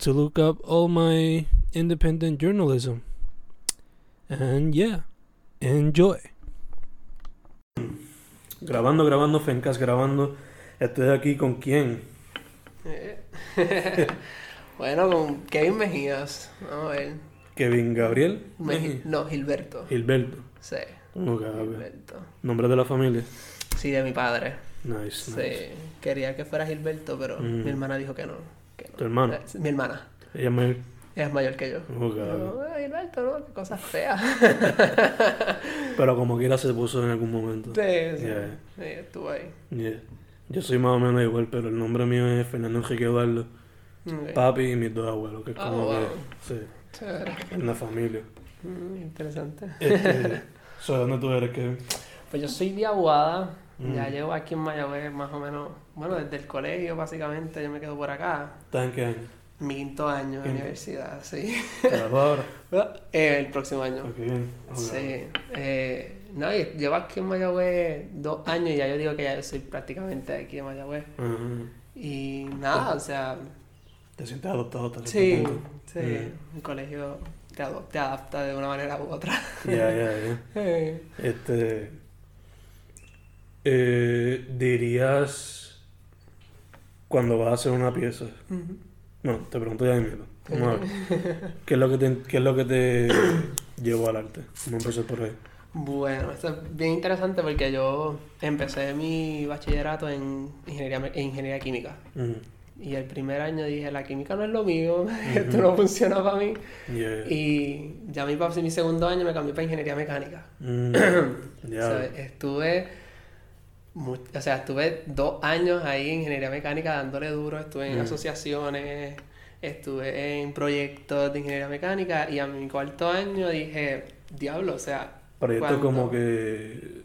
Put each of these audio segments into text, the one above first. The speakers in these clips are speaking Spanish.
to look up all my independent journalism. And yeah, enjoy. Grabando, grabando, Fencas grabando. Estoy aquí con quién? bueno, con Kevin Mejías. Vamos a ver. Kevin Gabriel. Meji- no, Gilberto. Gilberto. Sí. Ok, ok. Gilberto. Nombre de la familia. Sí, de mi padre. Nice, Sí. nice. Quería que fuera Gilberto, pero Mm. mi hermana dijo que no. Que no. ¿Tu hermana? Eh, Mi hermana. Ella es mayor. Ella es mayor que yo. Ok, Yo. "Ay, Gilberto, no, qué cosa fea. Pero como quiera se puso en algún momento. sí, sí. Yeah. Sí, estuvo ahí. Yeah. Yo soy más o menos igual, pero el nombre mío es Fernando Enrique Eduardo. Papi y mis dos abuelos, que es Ah, como wow. que. Sí, Chévere. en la familia. Mm, interesante. Este, so, ¿Dónde tú eres, Kevin? Pues yo soy de Aguada. Mm. Ya llevo aquí en Mayagüez más o menos, bueno, desde el colegio básicamente, yo me quedo por acá. ¿Estás en qué año? Mi quinto año de universidad, sí. ¿Te graduas ahora? Eh, el próximo año. Ok, bien. Ok. Sí. Eh, no, llevo aquí en Mayagüez dos años y ya yo digo que ya yo soy prácticamente de aquí en Mayagüez. Y nada, o sea, ¿Te sientes adoptado hasta sí, sí, el colegio te, ado- te adapta de una manera u otra. Ya, ya, ya. Eh, Este. Eh, dirías. Cuando vas a hacer una pieza. ujú. No, te pregunto ya de miedo. Vamos a ver. ¿Qué es lo que te, qué es lo que te llevó al arte? Vamos a empezar por ahí. Bueno, esto es bien interesante porque yo empecé mi bachillerato en ingeniería, en ingeniería química. Y el primer año dije, la química no es lo mío, esto no funciona para mí. yeah. Y ya mi, mi segundo año me cambié para ingeniería mecánica. Mm, O ya. sea, estuve, o sea, estuve dos años ahí en ingeniería mecánica dándole duro, estuve en Mm. asociaciones, estuve en proyectos de ingeniería mecánica y a mi cuarto año dije, diablo, o sea, Proyectos como que.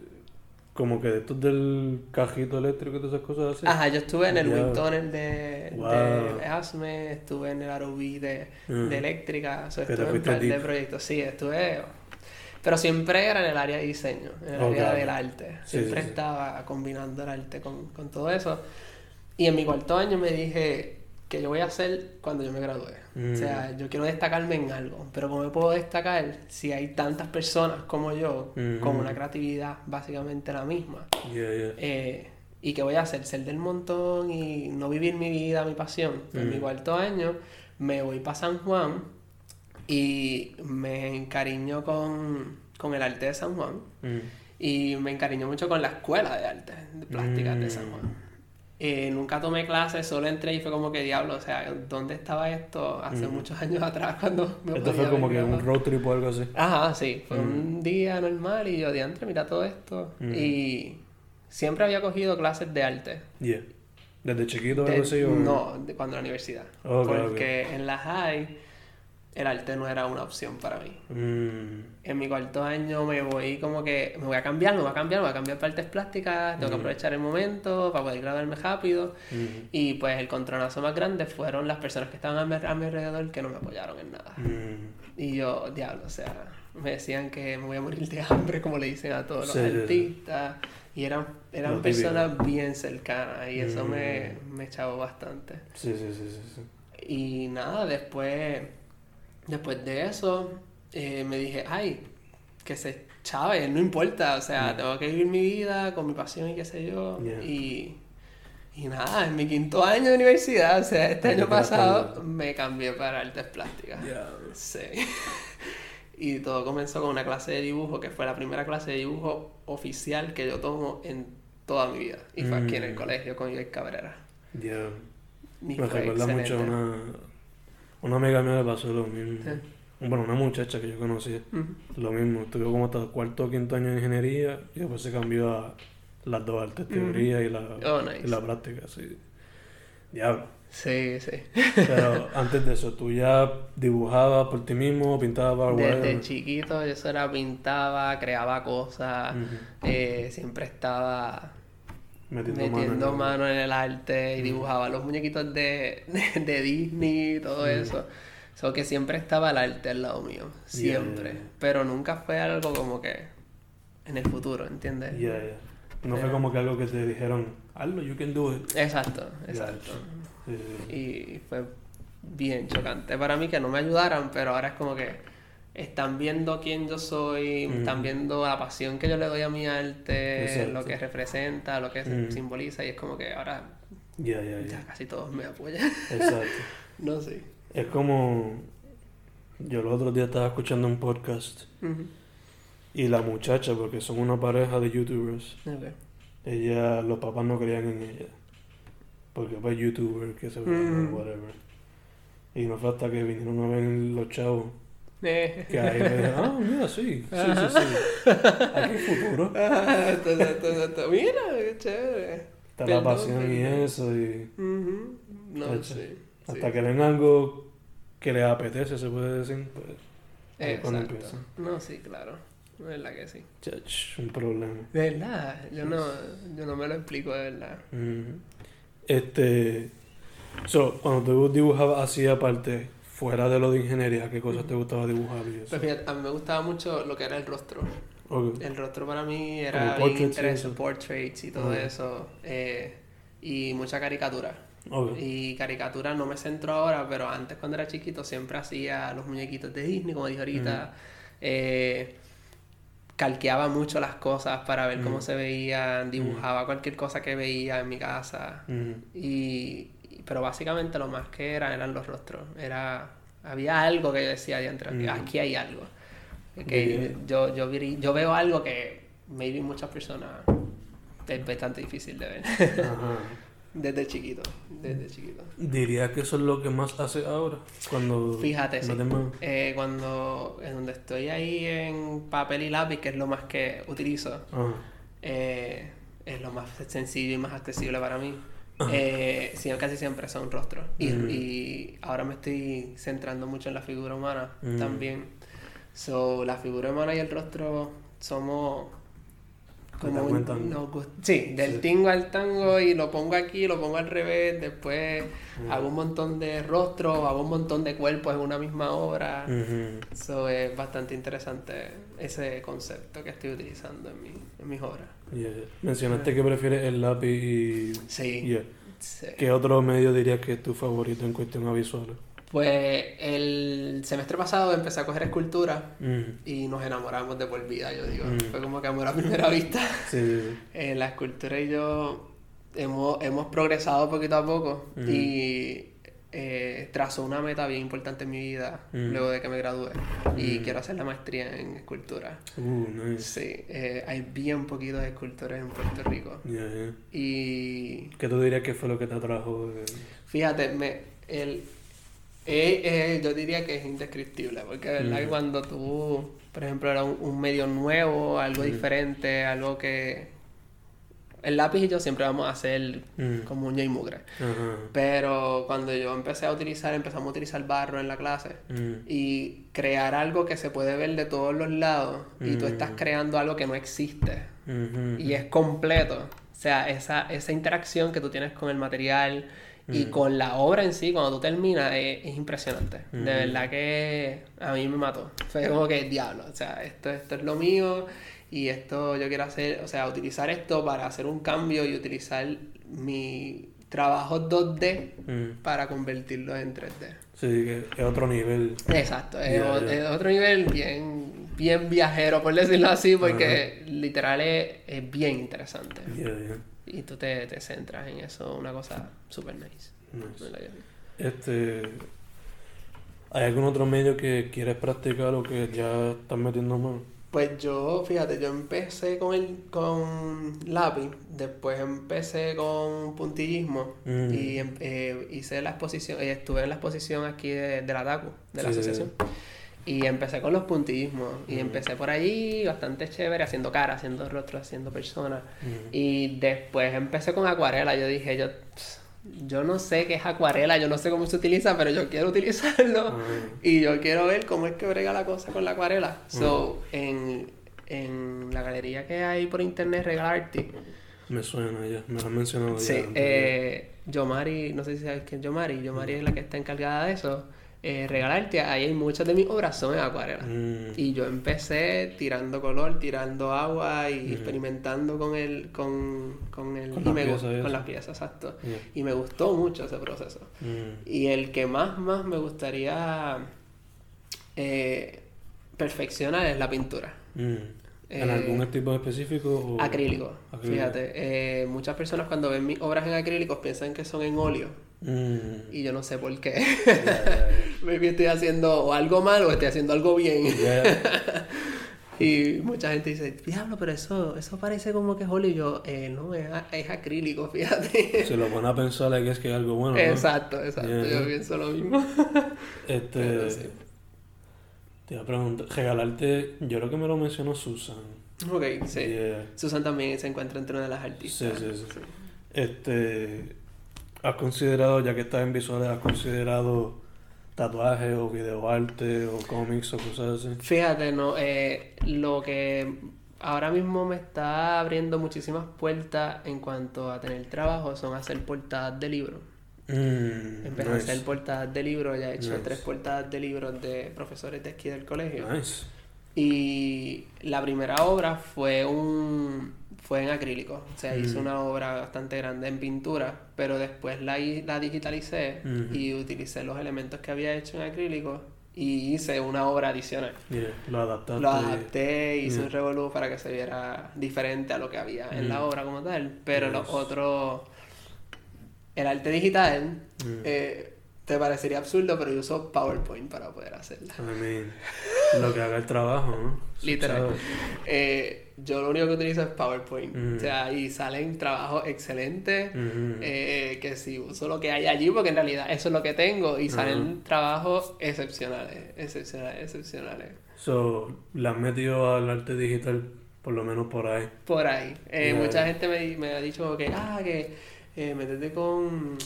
Como que de estos del cajito eléctrico y todas esas cosas así. Ajá, yo estuve en el wind tunnel de, Wow. de ASME, estuve en el ROV de, Mm. de eléctrica, o sea, estuve en un par de proyectos, sí, estuve... Pero siempre era en el área de diseño, en el Ok. área del arte. Sí, Siempre sí, sí. estaba combinando el arte con, con todo eso. Y en mi cuarto año me dije que yo voy a hacer cuando yo me gradúe. Mm. O sea, yo quiero destacarme en algo, pero ¿cómo me puedo destacar si hay tantas personas como yo Ujú. con una creatividad básicamente la misma? Yeah, yeah. Eh, ¿Y qué voy a hacer? Ser del montón y no vivir mi vida, mi pasión. En mi Mm. cuarto año me voy para San Juan y me encariño con, con el arte de San Juan. Mm, Y me encariño mucho con la escuela de arte, de plásticas de San Mm. Juan. Eh, nunca tomé clases, solo entré y fue como que diablo, o sea, ¿dónde estaba esto hace Mm. muchos años atrás cuando me Esto fue como que un road trip o algo así. Ajá, sí, fue Mm. un día normal y yo, diantre, mira todo esto. Mm. Y siempre había cogido clases de arte. Yeah. ¿Desde chiquito o De- algo así? O... no, de cuando en la universidad. Porque en la high el arte no era una opción para mí. Mm, En mi cuarto año me voy como que, me voy a cambiar, me voy a cambiar, me voy a cambiar para artes plásticas, tengo que Mm. aprovechar el momento para poder graduarme rápido. mm, Y pues el contronazo más grande fueron las personas que estaban a mi, a mi alrededor que no me apoyaron en nada. mm. Y yo, diablo, o sea, me decían que me voy a morir de hambre, como le dicen a todos los Sí, artistas. Y eran, eran personas bien cercanas y eso Mm. me, me chavó bastante. Sí, sí, sí, sí, sí. Y nada, después, después de eso, eh, me dije, ay, que se chave, no importa, o sea, Mm. tengo que vivir mi vida con mi pasión y qué sé yo. Yeah. Y, y nada, en mi quinto año de universidad, o sea, este Te año pasado, me cambié para artes plásticas. Ya. Sí. y todo comenzó con una clase de dibujo, que fue la primera clase de dibujo oficial que yo tomo en toda mi vida. Y fue aquí en el Mm. colegio con Joel Cabrera. Ya. Me recuerda mucho a una, una amiga mía le pasó lo mismo. Sí. Bueno, una muchacha que yo conocía. Lo mismo, estudió como hasta cuarto o quinto año de ingeniería y después se cambió a las dos artes, teoría y, la, Oh, nice. y la práctica, sí. Diablo. Sí, sí. Pero antes de eso, ¿tú ya dibujabas por ti mismo, pintabas, Desde whatever? chiquito yo eso era pintaba, creaba cosas, eh, siempre estaba Metiendo, mano en metiendo el- mano en el arte y dibujaba los muñequitos de, de, Disney y todo eso. So que siempre estaba el arte al lado mío, siempre. yeah. Pero nunca fue algo como que en el futuro, ¿entiendes? Ya, ya. No fue como que algo que te dijeron, hazlo, you can do it. Exacto, exacto. Y fue bien chocante para mí que no me ayudaran, pero ahora es como que están viendo quién yo soy, Ujú. están viendo la pasión que yo le doy a mi arte, Exacto. lo que representa, lo que Ujú. simboliza, y es como que ahora Ya, ya, ya ya. casi todos me apoyan. Exacto. no sé. Es como. Yo los otros días estaba escuchando un podcast y la muchacha, porque son una pareja de youtubers, ella, los papás no creían en ella. Porque fue youtuber, que se Mm. whatever. Y no fue hasta que vinieron a ver los chavos Eh. que ahí me dijeron, ah, mira, sí, sí, sí, sí. Aquí hay futuro. Ah, esto, esto. Mira, qué chévere. Está la pasión y eso. Y. No sé. hasta sí. que ven algo que les apetece, se puede decir, pues, Exacto. No, sí, claro. Es verdad que sí. Chach, un problema. De verdad, yo no, yo no me lo explico de verdad. Ujú. Este. So, cuando tú dibujabas así aparte, fuera de lo de ingeniería, ¿qué cosas te gustaba dibujar y eso? Pues fíjate, a mí me gustaba mucho lo que era el rostro. Ok. El rostro para mí era bien interesante, portraits y todo eso. eh, y mucha caricatura. Ok. Y caricatura no me centro ahora, pero antes cuando era chiquito siempre hacía los muñequitos de Disney, como dije ahorita. Eh, calqueaba mucho las cosas para ver cómo se veían, dibujaba cualquier cosa que veía en mi casa. Y- pero básicamente lo más que eran eran los rostros. Era, había algo que yo decía dentro, que Mm. aquí hay algo. Que yo, yo, yo veo algo que maybe muchas personas es bastante difícil de ver. Ajá. desde chiquito, desde chiquito. Diría que eso es lo que más hace ahora. Cuando. Fíjate, sí. Eh, cuando en donde estoy ahí en papel y lápiz, que es lo más que utilizo, eh, es lo más sencillo y más accesible para mí. Eh, casi siempre son rostros. Y, Mm. y ahora me estoy centrando mucho en la figura humana Mm. también. So, la figura humana y el rostro somos como un- nos sí, del Sí. tingo al tango y lo pongo aquí, lo pongo al revés, después Mm. hago un montón de rostros, hago un montón de cuerpos en una misma obra. Eso es bastante interesante ese concepto que estoy utilizando en, mi, en mis obras. Yeah. Mencionaste que prefieres el lápiz y. Sí. Yeah. sí. ¿Qué otro medio dirías que es tu favorito en cuestión a visuales? Pues el semestre pasado empecé a coger escultura Ujú. y nos enamoramos de por vida, yo digo. Mm. Fue como que amor a primera vista. Sí, sí, sí. Eh, la escultura y yo hemos, hemos progresado poquito a poco Mm. y eh, trazo una meta bien importante en mi vida Mm. luego de que me gradué y Mm. quiero hacer la maestría en escultura. Uh, nice. Sí, eh, hay bien poquitos escultores en Puerto Rico Yeah, yeah. y ¿Qué tú dirías que fue lo que te atrajo? Fíjate, me, el, eh, eh, yo diría que es indescriptible, porque de verdad Ujú. cuando tú, por ejemplo, era un, un medio nuevo, algo Ujú. diferente, algo que... El lápiz y yo siempre vamos a hacer Mm. como uña y mugre. Ajá. Pero cuando yo empecé a utilizar, empezamos a utilizar barro en la clase Mm. y crear algo que se puede ver de todos los lados y tú estás Mm. creando algo que no existe y es completo. O sea, esa, esa interacción que tú tienes con el material y Mm. con la obra en sí, cuando tú terminas, es, es impresionante. De Mm. verdad que a mí me mató. Fue como que diablo. O sea, esto, esto es lo mío y esto yo quiero hacer, o sea, utilizar esto para hacer un cambio y utilizar mi trabajo 2D Mm. para convertirlo en 3D. Sí, que es otro nivel. Exacto, es, otro nivel bien, bien viajero, por decirlo así, porque literal es, es bien interesante. Yeah. Y tú te, te centras en eso, una cosa super nice. Este, ¿Hay algún otro medio que quieres practicar o que ya estás metiendo más? Pues yo, fíjate, yo empecé con el con lápiz, después empecé con puntillismo Mm. y em- eh, hice la exposición, eh, estuve en la exposición aquí de, de la TACU, de la Sí. asociación. Y empecé con los puntillismos y empecé por allí bastante chévere, haciendo cara, haciendo rostro, haciendo personas. Y después empecé con acuarela. Yo dije, yo, yo no sé qué es acuarela, yo no sé cómo se utiliza, pero yo quiero utilizarlo y yo quiero ver cómo es que brega la cosa con la acuarela. So, en, en la galería que hay por internet, Regalarte, me suena ya, me lo han mencionado sí, ya. antes. eh, Yomari, no sé si sabes quién es Yomari, Yomari es la que está encargada de eso. Eh, Regalarte, ahí hay muchas de mis obras son en acuarela. Mm, Y yo empecé tirando color, tirando agua y Ujú. experimentando con el, con, con el, Con y las me piezas y con eso. las piezas, exacto. yeah. Y me gustó mucho ese proceso. Mm, Y el que más, más me gustaría eh, perfeccionar es la pintura. mm. ¿En Eh, algún tipo específico? O... Acrílico. Acrílico. Fíjate, eh, muchas personas cuando ven mis obras en acrílicos piensan que son en óleo. Mm. Y yo no sé por qué. Ya, Maybe estoy haciendo o algo mal o estoy haciendo algo bien. Y mucha gente dice, diablo, pero eso, eso parece como que es óleo. Y yo, eh, no, es, es acrílico, fíjate. Si lo pones a pensar aquí es que hay algo bueno. ¿no? Exacto, exacto. Yeah. Yo pienso lo mismo. Este. Sí. Te iba a preguntar, regalarte, yo creo que me lo mencionó Susan. ok, sí. Yeah. Susan también se encuentra entre una de las Sí, artistas. sí, sí. Este. ¿Has considerado, ya que estás en visuales, has considerado tatuajes o videoarte o cómics o cosas así? Fíjate, no, eh, lo que ahora mismo me está abriendo muchísimas puertas en cuanto a tener trabajo son hacer portadas de libros. Mm, Empecé a hacer portadas de libros, ya he hecho Nice. tres portadas de libros de profesores de aquí del colegio. Nice. Y la primera obra fue un fue en acrílico, o sea, hice Mm. una obra bastante grande en pintura, pero después la, la digitalicé Ujú. y utilicé los elementos que había hecho en acrílico y hice una obra adicional. Yeah, lo adaptaste. Lo adapté, hice Yeah. un revolú para que se viera diferente a lo que había en la Mm. obra como tal, pero los otros, el arte digital, Mm. eh, te parecería absurdo, pero yo uso PowerPoint para poder hacerla. I mean, lo que haga el trabajo, ¿no? Literal. Eh, yo lo único que utilizo es PowerPoint. Mm. O sea, y salen trabajos excelentes. Ujú. eh, que si uso lo que hay allí, porque en realidad eso es lo que tengo. Y salen trabajos excepcionales, excepcionales, excepcionales. So, le has metido al arte digital, por lo menos por ahí. Por ahí. Eh, Yeah. Mucha gente me, me ha dicho que, ah, que eh, métete con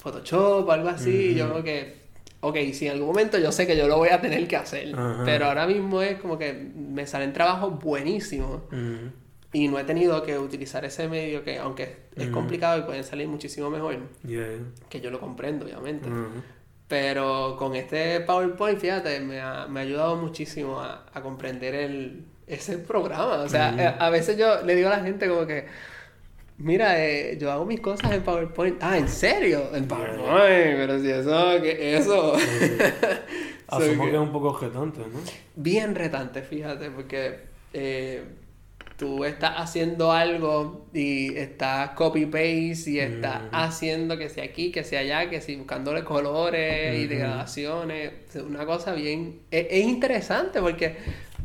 Photoshop o algo así. Yo como que, ok, si en algún momento yo sé que yo lo voy a tener que hacer. Pero ahora mismo es como que me salen trabajos buenísimos. Y no he tenido que utilizar ese medio que, aunque es complicado y pueden salir muchísimo mejor, Yeah. que yo lo comprendo, obviamente. Pero con este PowerPoint, fíjate, me ha, me ha ayudado muchísimo a, a comprender el, ese programa. O sea, a veces yo le digo a la gente como que, mira, eh, yo hago mis cosas en PowerPoint. Ah, ¿en serio? En PowerPoint, pero si eso, ¿qué eso? So Asumo que- que es un poco objetante, ¿no? bien retante, fíjate, porque eh, tú estás haciendo algo y estás copy-paste y estás Ujú. haciendo que sea aquí, que sea allá, que si buscándole colores y Ujú. degradaciones. Es una cosa bien... Es, es interesante porque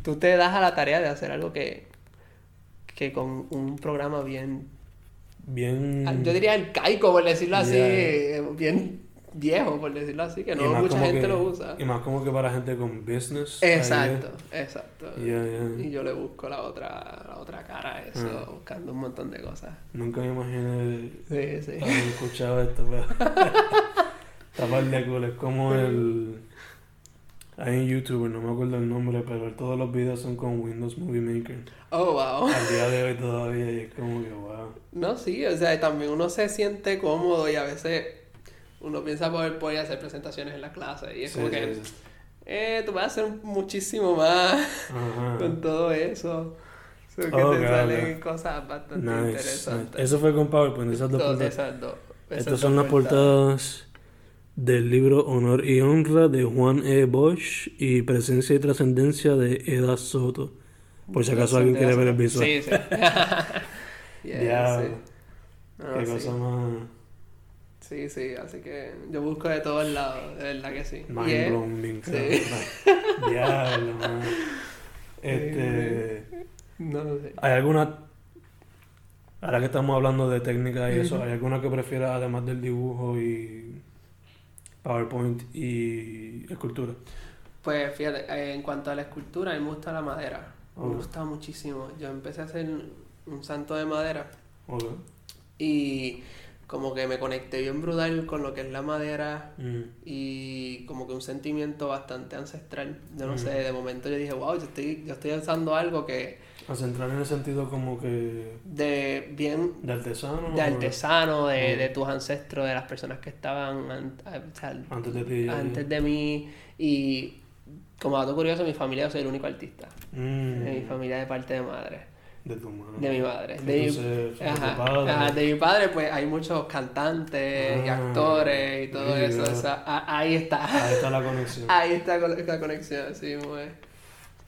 tú te das a la tarea de hacer algo que, que con un programa bien... Bien. Yo diría arcaico, por decirlo así, eh, bien viejo, por decirlo así, que no mucha gente que- lo usa. Y más como que para gente con business. Exacto, exacto. Y yo le busco la otra, la otra cara a eso, Ah. buscando un montón de cosas. Nunca me imaginé Sí, sí. haber escuchado esto, pero. Está par de. Es como el. Hay un youtuber, no me acuerdo el nombre, pero todos los videos son con Windows Movie Maker. Oh, wow. Al día de hoy todavía, y es como que, wow. No, sí, o sea, también uno se siente cómodo y a veces uno piensa poder poder hacer presentaciones en la clase y es Sí, como sí, que, sí. eh, tú puedes hacer muchísimo más Ajá. con todo eso. So que Oh, te ok, salen ok. cosas bastante Nice, nice. interesantes. Eso fue con PowerPoint, esas dos Dos- portadas. esas dos- esas Estas dos son las portadas del libro Honor y Honra de Juan E. Bosch y Presencia y Trascendencia de Eda Soto. Por si acaso alguien quiere ver el visual. Sí, sí. Yeah, Diablo. sí. No, Qué sí. cosa más Sí, sí, así que yo busco de todos lados, de verdad que sí. mind Y es- blown, bien sí. cabrón. Diablo, man. Este, No sé. ¿hay alguna ahora que estamos hablando de técnica y eso. ¿hay alguna que prefieras además del dibujo y PowerPoint y escultura? Pues fíjate, eh, en cuanto a la escultura, a mí me gusta la madera. Me gusta muchísimo. Yo empecé a hacer un santo de madera y como que me conecté bien brutal con lo que es la madera Mm. y como que un sentimiento bastante ancestral. Yo no Mm. sé, de momento yo dije, wow, yo estoy, yo estoy usando algo que A centrar en el sentido como que de bien de artesano. de artesano, de, de tus ancestros, de las personas que estaban an- a- o sea, Antes de ti. antes de mí y como dato curioso, mi familia yo soy el único artista. Mm. De mi familia de parte de madre. De tu madre. De mi madre. De Entonces, de tu ajá, padre. ajá, de mi padre, pues hay muchos cantantes y Ah, actores y todo eso. o sea, a- ahí está. Ahí está la conexión. Ahí está la conexión, sí, muy.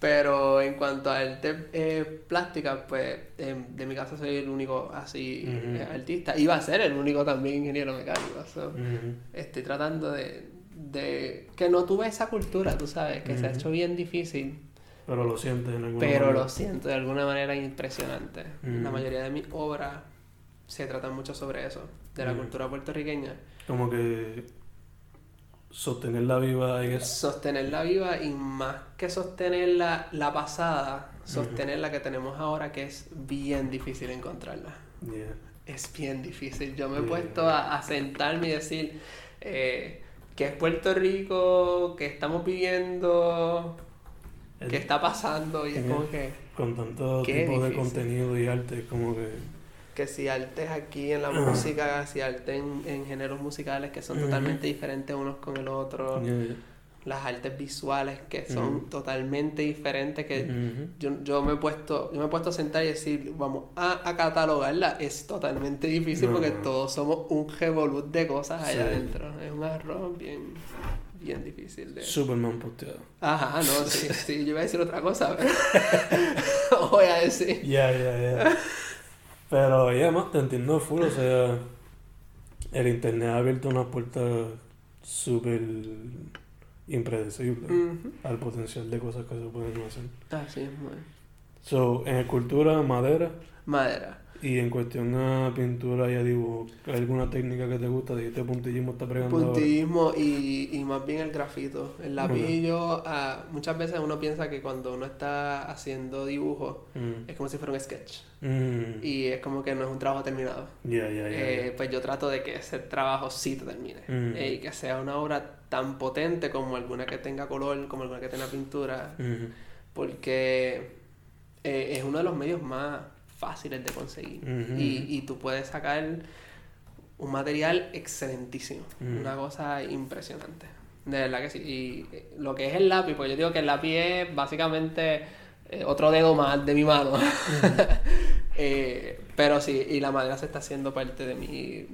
Pero en cuanto a arte eh, plástica, pues em, de mi casa soy el único así eh, artista. Iba a ser el único también ingeniero mecánico. so. Estoy tratando de, de que no tuve esa cultura, tú sabes, que se ha hecho bien difícil. Pero lo sientes en alguna Pero manera. lo siento de alguna manera impresionante. La mayoría de mis obras se tratan mucho sobre eso, de la cultura puertorriqueña. Como que sostenerla viva es. Sostenerla viva y más que sostenerla la pasada, sostener la que tenemos ahora, que es bien difícil encontrarla. Yeah. Es bien difícil. Yo me he puesto a, a sentarme y decir eh, que es Puerto Rico, que estamos viviendo, El- que está pasando, y es como que. Con tanto tipo de contenido y arte, como que. Que si artes aquí en la música, si arte en, en géneros musicales que son Ujú. totalmente diferentes unos con el otro, Yeah, yeah. las artes visuales que son Ujú. totalmente diferentes, que Ujú. yo, yo me he puesto, yo me he puesto a sentar y decir, vamos a, a catalogarla, es totalmente difícil No. porque todos somos un revolut de cosas allá Sí. adentro, es un arroz bien, bien difícil de... Superman posteado. Ajá, no, sí, sí, yo iba a decir otra cosa, pero voy a decir. Ya, ya, ya. Pero ya más te entiendo full, o sea, el internet ha abierto unas puertas súper impredecibles Ujú. al potencial de cosas que se pueden hacer. Así es, muy. So, en escultura, madera Madera. Y en cuestión a pintura y a dibujo, ¿hay alguna técnica que te gusta? Dijiste puntillismo está pregando. Puntillismo y, y más bien el grafito. El lapillo, ah, muchas veces uno piensa que cuando uno está haciendo dibujo Mm. es como si fuera un sketch. Mm. Y es como que no es un trabajo terminado. Ya, ya, ya, Eh, pues yo trato de que ese trabajo sí te termine. Mm. Eh, y que sea una obra tan potente como alguna que tenga color, como alguna que tenga pintura. Mm. Porque eh, es uno de los medios más fáciles de conseguir. Y, y tú puedes sacar un material excelentísimo. Una cosa impresionante. De verdad que sí. Y eh, lo que es el lápiz, pues yo digo que el lápiz es básicamente eh, otro dedo más de mi mano. Eh, pero sí, y la madera se está haciendo parte de mí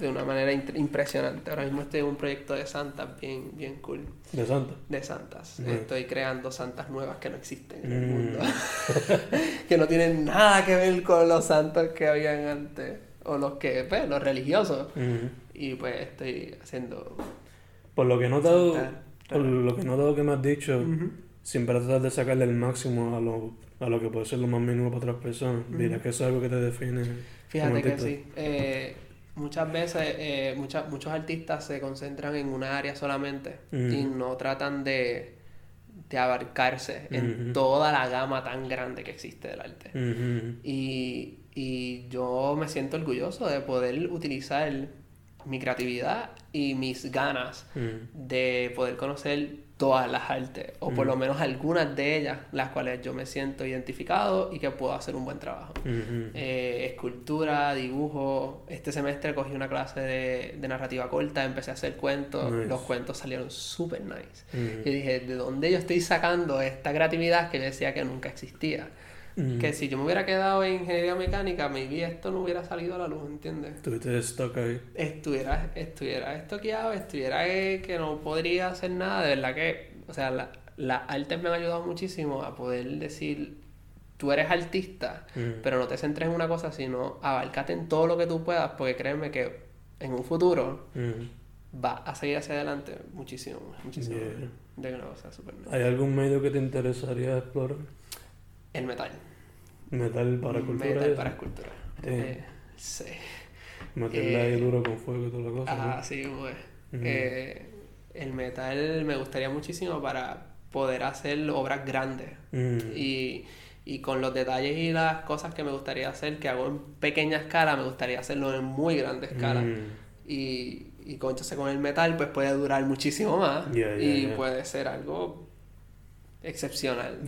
de una manera impresionante. Ahora mismo estoy en un proyecto de santas bien, bien cool. De Santa. De santas. Ujú. Estoy creando santas nuevas que no existen en el Mm. mundo. que no tienen nada que ver con los santos que habían antes. O los que, pues, los religiosos. Mm. Y pues estoy haciendo. Por lo que he notado, por lo que he notado que me has dicho, siempre tratar de sacarle el máximo a lo, a lo que puede ser lo más mínimo para otras personas. Dirás que eso es algo que te define. Fíjate que sí. Eh, muchas veces eh, mucha- muchos artistas se concentran en una área solamente y no tratan de, de abarcarse en toda la gama tan grande que existe del arte. Y, y yo me siento orgulloso de poder utilizar mi creatividad y mis ganas de poder conocer todas las artes, o por lo menos algunas de ellas, las cuales yo me siento identificado y que puedo hacer un buen trabajo. Eh, escultura, dibujo. Este semestre cogí una clase de, de narrativa corta, empecé a hacer cuentos. Nice. Los cuentos salieron súper nice. Y dije, ¿de dónde yo estoy sacando esta creatividad que yo decía que nunca existía? Que si yo me hubiera quedado en ingeniería mecánica, maybe esto no hubiera salido a la luz, ¿entiendes? Estuviste stuck ahí. Estuviera, estuviera estoqueado, estuviera que, que no podría hacer nada, de verdad que, o sea, la- las artes me han ayudado muchísimo a poder decir, tú eres artista, pero no te centres en una cosa, sino abarcate en todo lo que tú puedas, porque créeme que en un futuro Ujú. va a seguir hacia adelante muchísimo, muchísimo. Yeah. De una cosa nice. ¿Hay algún medio que te interesaría explorar? El metal. Metal para cultura. Metal para escultura. Sí. Eh, sí. Meterle Eh, ahí duro con fuego y toda la cosa. Ah, ¿no? sí, pues. Eh, el metal me gustaría muchísimo para poder hacer obras grandes Mm. y, y con los detalles y las cosas que me gustaría hacer, que hago en pequeña escala, me gustaría hacerlo en muy grande escala. Mm. Y, y con, entonces con el metal, pues puede durar muchísimo más y puede ser algo excepcional.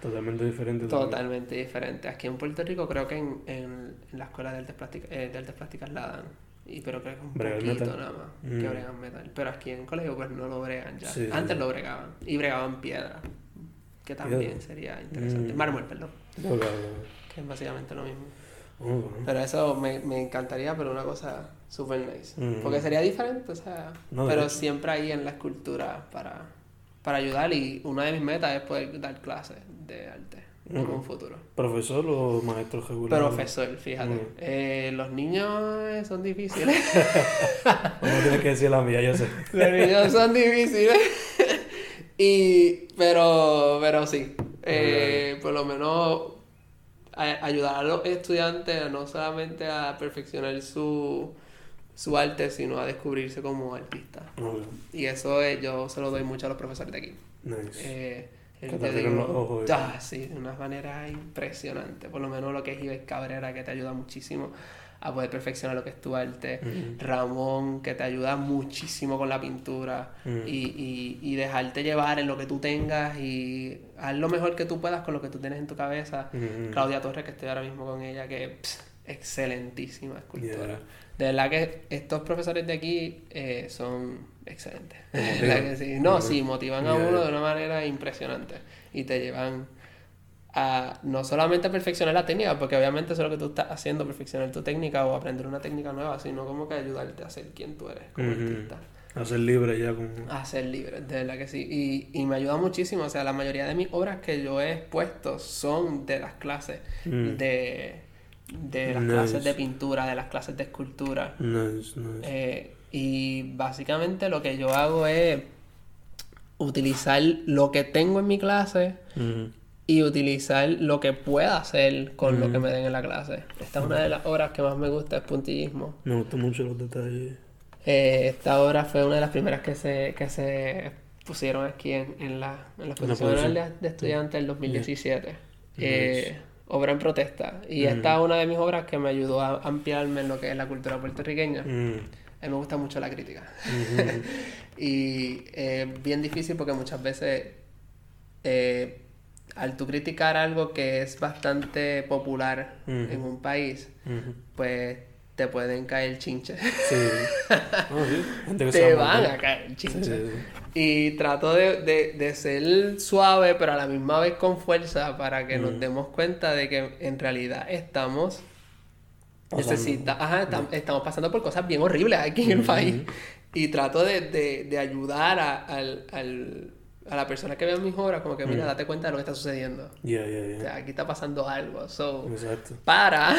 Totalmente diferente. Totalmente diferente. Aquí en Puerto Rico creo que en, en, en la escuela de artes plásticas, eh, de artes plásticas la dan. Y, pero creo que es un poquito metal. nada más Mm. que bregan metal. Pero aquí en el colegio pues no lo bregan ya. Sí, Antes sí. lo bregaban. Y bregaban piedra. Que también sería interesante. Mm. Mármol, perdón. Que es básicamente lo mismo. Oh. Pero eso me, me encantaría, pero una cosa super nice. Mm. Porque sería diferente, o sea. Pero siempre ahí en la escultura para, para ayudar. Y una de mis metas es poder dar clases de arte en un futuro. ¿Profesor o maestro regular? Profesor, fíjate. Eh, los niños eh, son difíciles. No tienes que decir la mía, yo sé. los niños son difíciles. y, pero, pero sí. Eh, por lo menos a- ayudar a los estudiantes a no solamente a perfeccionar su, su arte, sino a descubrirse como artista. Y eso eh, yo se lo doy mucho a los profesores de aquí. Nice. Eh, Que te yo abren digo, los ojos y- ah, sí, de una manera impresionante. Por lo menos lo que es Ives Cabrera, que te ayuda muchísimo a poder perfeccionar lo que es tu arte. Ujú. Ramón, que te ayuda muchísimo con la pintura. Mm. Y, y, y dejarte llevar en lo que tú tengas y haz lo mejor que tú puedas con lo que tú tienes en tu cabeza. Ujú. Claudia Torres, que estoy ahora mismo con ella, que pss, excelentísima escultora. Yeah. De verdad que estos profesores de aquí eh, son excelentes. De verdad que sí. No, sí, motivan a uno de una manera impresionante. Y te llevan a no solamente a perfeccionar la técnica, porque obviamente eso es lo que tú estás haciendo, perfeccionar tu técnica o aprender una técnica nueva, sino como que ayudarte a ser quien tú eres como artista. A ser libre ya con... A ser libre, de verdad que sí. Y, y me ayuda muchísimo. O sea, la mayoría de mis obras que yo he expuesto son de las clases. Mm. De, de las Nice. clases de pintura, de las clases de escultura. Nice, nice. Eh, y básicamente lo que yo hago es utilizar lo que tengo en mi clase y utilizar lo que pueda hacer con lo que me den en la clase. Esta es una de las obras que más me gusta, es puntillismo. Me gustan mucho los detalles. Eh, esta obra fue una de las primeras que se, que se pusieron aquí en, en la, en la exposición de, de estudiantes del 2017. Nice. Eh, obra en protesta. Y Mm. esta es una de mis obras que me ayudó a ampliarme en lo que es la cultura puertorriqueña. Mm. A mí me gusta mucho la crítica. Y es bien difícil porque muchas veces eh, al tú criticar algo que es bastante popular en un país, pues te pueden caer chinches. Sí. Te van a caer chinches. sí, sí. Y trato de, de, de ser suave, pero a la misma vez con fuerza para que Mm. nos demos cuenta de que en realidad estamos necesita, ajá, tam- estamos pasando por cosas bien horribles aquí en el Ujú. país. Y trato de, de, de ayudar a, al, al- a la persona que vea mis obras, como que, mira, Mm. date cuenta de lo que está sucediendo. Yeah, yeah, O yeah. sea, aquí está pasando algo. So, Exacto. para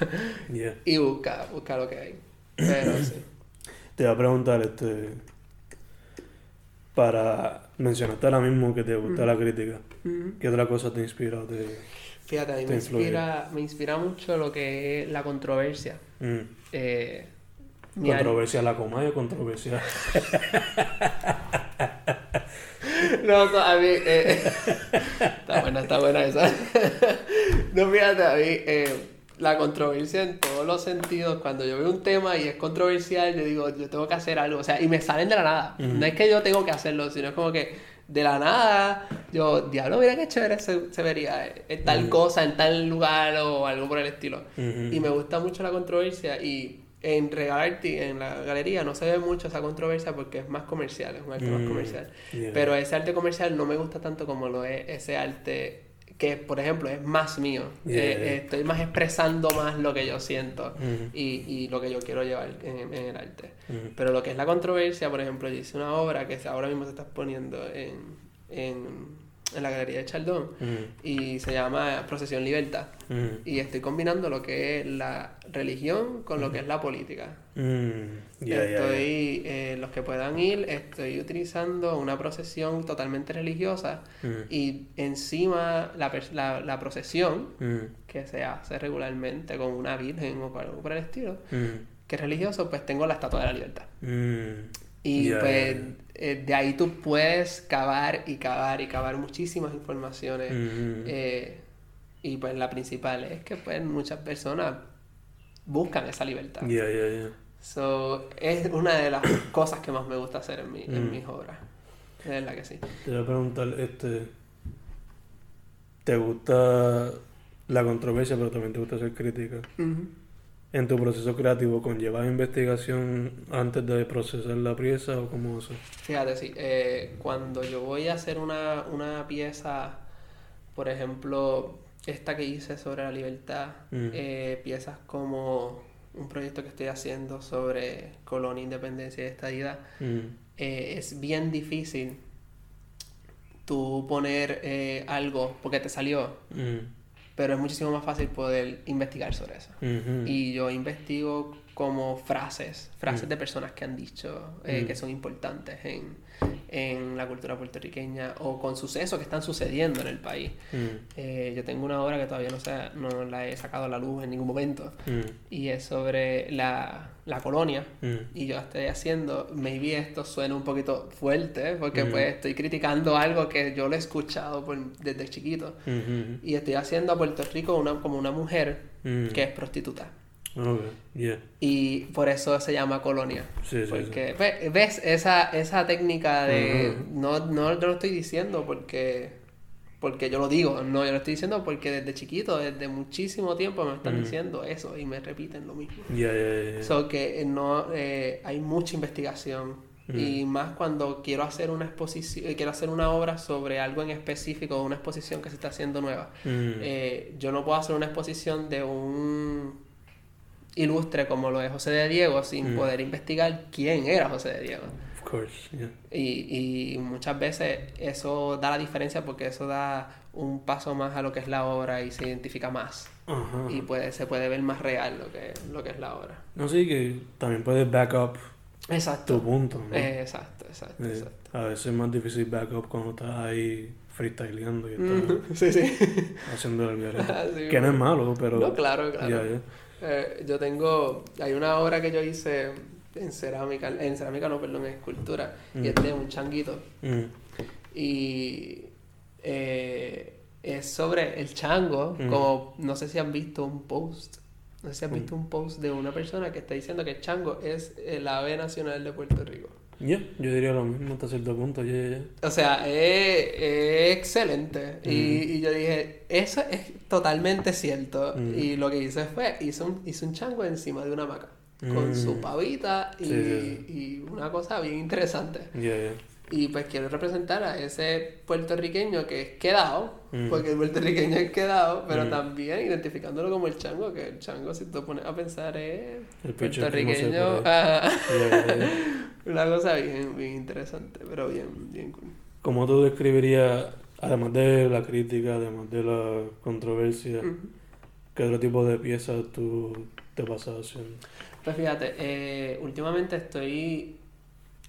Yeah. y busca, busca lo que hay. Pero sí. Te voy a preguntar, este... Para... Mencionaste ahora mismo que te gusta la crítica. Ujú. ¿Qué otra cosa te inspira? o Te... Fíjate, a mí me influye. inspira, me inspira mucho lo que es la controversia. Mm. Eh, ¿Controversia la coma o controversia? No, a mí. eh, está buena, está buena esa. no, fíjate, a mí. eh, la controversia en todos los sentidos. Cuando yo veo un tema y es controversial, yo digo, yo tengo que hacer algo. O sea, y me salen de la nada. No es que yo tengo que hacerlo, sino es como que de la nada, yo, diablo, mira qué chévere se, se vería eh, en tal cosa, en tal lugar o algo por el estilo. Y me gusta mucho la controversia y en Regalarte, en la galería, no se ve mucho esa controversia porque es más comercial, es un arte más Mm, comercial. yeah. Pero ese arte comercial no me gusta tanto como lo es ese arte que, por ejemplo, es más mío. Yeah. Eh, eh, estoy más expresando más lo que yo siento Ujú. y, y lo que yo quiero llevar en, en el arte. Ujú. Pero lo que es la controversia, por ejemplo, yo hice una obra que ahora mismo se está exponiendo en, en, en la Galería de Chaldón y se llama Procesión Libertad. Y estoy combinando lo que es la religión con lo que es la política. Mm. Yeah, yeah, yeah. estoy, eh, los que puedan ir, estoy utilizando una procesión totalmente religiosa y encima la, la, la procesión que se hace regularmente con una virgen o algo por el estilo, que es religioso, pues tengo la estatua de la libertad. Mm. Y pues eh, de ahí tú puedes cavar y cavar y cavar muchísimas informaciones eh, Y pues la principal es que pues muchas personas buscan esa libertad. Yeah, yeah, yeah. So, es una de las cosas que más me gusta hacer en, mi, en Mm. mis obras. De verdad que sí. Te voy a preguntar, este, ¿te gusta la controversia, pero también te gusta hacer crítica? Ujú. ¿En tu proceso creativo conllevas investigación antes de procesar la pieza o cómo eso? Fíjate, sí. eh, cuando yo voy a hacer una, una pieza, por ejemplo, esta que hice sobre la libertad, Mm. eh, piezas como un proyecto que estoy haciendo sobre colonia, independencia y estadidad, Mm, eh, es bien difícil tú poner algo porque te salió, mm, pero es muchísimo más fácil poder investigar sobre eso. Y yo investigo como frases, frases Mm. de personas que han dicho eh, Mm. que son importantes en, en la cultura puertorriqueña o con sucesos que están sucediendo en el país. mm, Eh, yo tengo una obra que todavía no, se- no la he sacado a la luz en ningún momento mm, y es sobre la, la colonia. mm, Y yo estoy haciendo, maybe esto suena un poquito fuerte, porque pues estoy criticando algo que yo lo he escuchado por- desde chiquito. ujú, Y estoy haciendo a Puerto Rico una, como una mujer que es prostituta. Yeah. Y por eso se llama colonia. Sí, sí, sí. Porque, ve- ¿ves? Esa, esa técnica de... No, no, no lo estoy diciendo porque, porque yo lo digo, no, yo lo estoy diciendo porque desde chiquito, desde muchísimo tiempo me están diciendo eso y me repiten lo mismo. Yeah. So que no, eh, hay mucha investigación y más cuando quiero hacer una exposición, eh, quiero hacer una obra sobre algo en específico, una exposición que se está haciendo nueva. Eh, yo no puedo hacer una exposición de un ilustre como lo de José de Diego sin Mm. poder investigar quién era José de Diego. Of course, yeah. Y, y muchas veces eso da la diferencia porque eso da un paso más a lo que es la obra y se identifica más. Ajá. Y puede, se puede ver más real lo que, lo que es la obra. No sé que también puedes back up Exacto. tu punto, ¿no? Eh, exacto, exacto, Eh, exacto. a veces es más difícil back up cuando estás ahí freestyleando y estás Mm, Sí, sí. haciendo el garete. Sí, que no es malo, pero... No, claro, claro. Ya, ya. Eh, yo tengo, hay una obra que yo hice en cerámica, en cerámica no, perdón, en escultura, Mm. y es de un changuito. Mm, Y eh, es sobre el chango, Mm. como no sé si han visto un post, no sé si han Mm. visto un post de una persona que está diciendo que el chango es el ave nacional de Puerto Rico. Ya, yo diría lo mismo hasta cierto punto, ya, ya. O sea, es, es excelente. Y, Mm. y yo dije, eso es totalmente cierto. Mm. Y lo que hice fue, hice un, hice un chango encima de una hamaca. Con Mm. su pavita y, Sí, sí, y una cosa bien interesante. Y pues quiero representar a ese puertorriqueño que es quedado, Mm. porque el puertorriqueño es quedado, pero Mm. también identificándolo como el chango, que el chango, si tú pones a pensar, es El puertorriqueño. Ya, ya, ya. Una cosa bien, bien interesante, pero bien, bien cool. ¿Cómo tú describirías, además de la crítica, además de la controversia, qué otro tipo de piezas tú te pasas haciendo? Pues fíjate, eh, últimamente estoy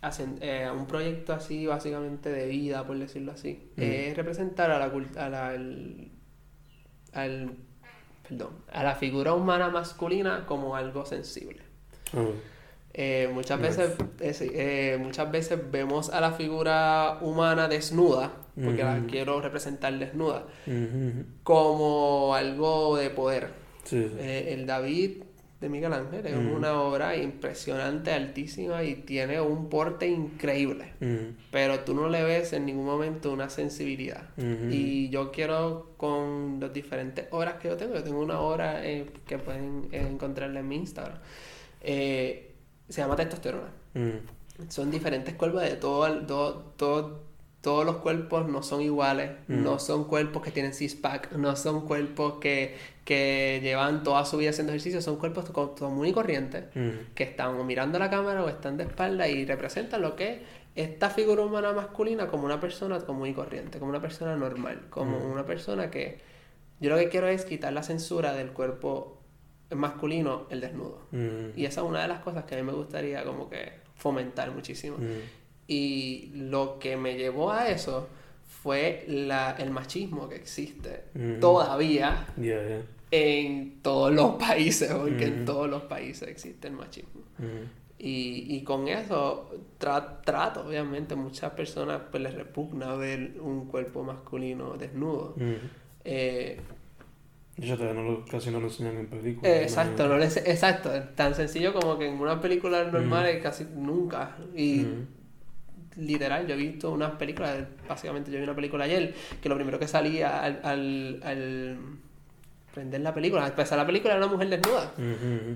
haciendo eh, un proyecto así, básicamente de vida, por decirlo así. Mm. Es representar a la, a la al, al- perdón, a la figura humana masculina como algo sensible. Ah, Eh, muchas veces eh, muchas veces vemos a la figura humana desnuda, porque la quiero representar desnuda, como algo de poder. Sí, el David de Miguel Ángel es Mm. una obra impresionante, altísima y tiene un porte increíble. Ujú, Pero tú no le ves en ningún momento una sensibilidad. ujú. Y yo quiero con las diferentes obras que yo tengo, yo tengo una obra eh, que pueden eh, encontrarla en mi Instagram. Eh, se llama testosterona. Mm, Son diferentes cuerpos de todo, todo, todo- todos los cuerpos no son iguales, Mm. no son cuerpos que tienen six-pack, no son cuerpos que, que llevan toda su vida haciendo ejercicio, son cuerpos co- común y corrientes mm, que están o mirando la cámara o están de espalda y representan lo que es esta figura humana masculina como una persona común y corriente, como una persona normal, como Mm. una persona que yo lo que quiero es quitar la censura del cuerpo masculino, el desnudo. Y esa es una de las cosas que a mí me gustaría como que fomentar muchísimo. Mm. Y lo que me llevó a eso fue la, el machismo que existe Mm. todavía en todos los países, porque en Mm. todos los países existe el machismo. Mm, Y, y con eso tra- trato, obviamente, muchas personas pues les repugna ver un cuerpo masculino desnudo. mm, Eh, Yo todavía no lo, casi no lo enseñan en películas. Eh, exacto, no les- exacto, tan sencillo como que en una película normal es casi nunca. Y Ujú. Literal, yo he visto unas películas, básicamente yo vi una película ayer, que lo primero que salía al, al, al prender la película, al empezar la película era una mujer desnuda.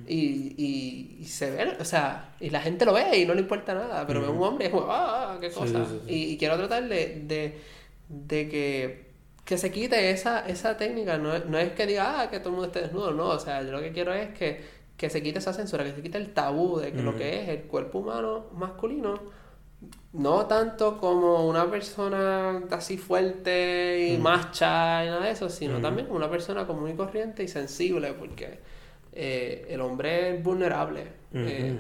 Y, y, y se ve, o sea, y la gente lo ve y no le importa nada, pero ve un hombre y es como, ah, qué Sí, cosa. sí, sí. Y, y quiero tratar de, de, de que, que se quite esa, esa técnica, no, no es que diga, ah, que todo el mundo esté desnudo, no, o sea, yo lo que quiero es que, que se quite esa censura, que se quite el tabú de que lo que es el cuerpo humano masculino, no tanto como una persona así fuerte y Ujú. macha y nada de eso, sino Ujú. también como una persona común y corriente y sensible, porque eh, el hombre es vulnerable. Eh,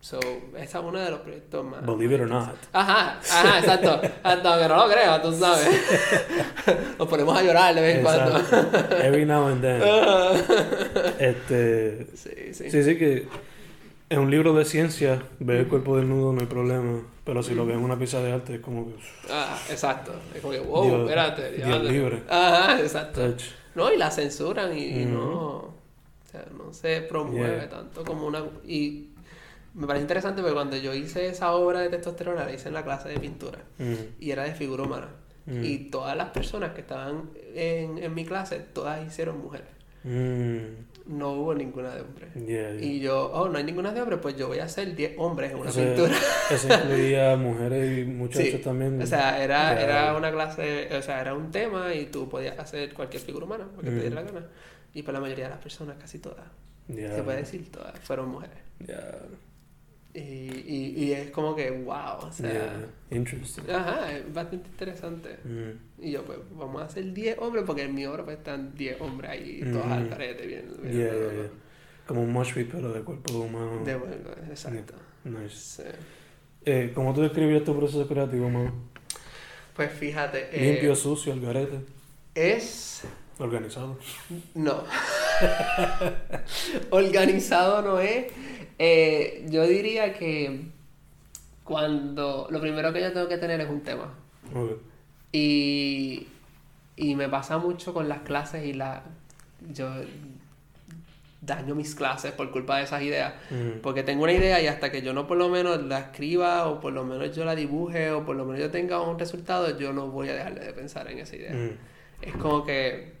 so, esa es uno de los proyectos más. Believe it or not. Ajá, ajá, exacto. Hasta que no lo creas, tú sabes. Nos ponemos a llorar de vez en cuando. Every now and then. Este. Sí, sí. Sí, sí, que en un libro de ciencia, ver el cuerpo desnudo no hay problema. Pero si lo ves en una pieza de arte, es como que. Ah, exacto. Es como que, wow, Dios- espérate. Dios libre. Ajá, exacto. touch. No, y la censuran y, no, o sea, no se promueve Yeah. tanto como una... Y me parece interesante porque cuando yo hice esa obra de testosterona, la hice en la clase de pintura Mm, y era de figura humana. Mm. Y todas las personas que estaban en, en mi clase, todas hicieron mujeres. Mm, No hubo ninguna de hombre. yeah, yeah. Y yo, oh, no hay ninguna de hombre, pues yo voy a hacer 10 hombres en una Eso- pintura. Eso incluía mujeres y muchachos Sí. también. O sea, era, era una clase, o sea, era un tema y tú podías hacer cualquier figura humana, porque Mm. te diera la gana. Y pues la mayoría de las personas, casi todas, se puede decir todas, fueron mujeres. Y, y, y es como que, wow, o sea, yeah, Interesting. ajá, es bastante interesante. Mm, Y yo, pues, vamos a hacer 10 hombres, porque en mi obra pues están 10 hombres ahí, todos Mm. al carete, bien, bien, yeah. Como un mosh pero de cuerpo humano. De bueno, exacto. Nice. Sí. Eh, ¿Cómo tú describirías tu proceso creativo, mano? Pues fíjate, eh, Limpio, sucio, al garete, es organizado. No. Organizado no es. Eh, yo diría que cuando lo primero que yo tengo que tener es un tema. Y, y me pasa mucho con las clases y la... Yo daño mis clases por culpa de esas ideas. Mm, Porque tengo una idea y hasta que yo no por lo menos la escriba o por lo menos yo la dibuje o por lo menos yo tenga un resultado, yo no voy a dejar de pensar en esa idea. mm, Es como que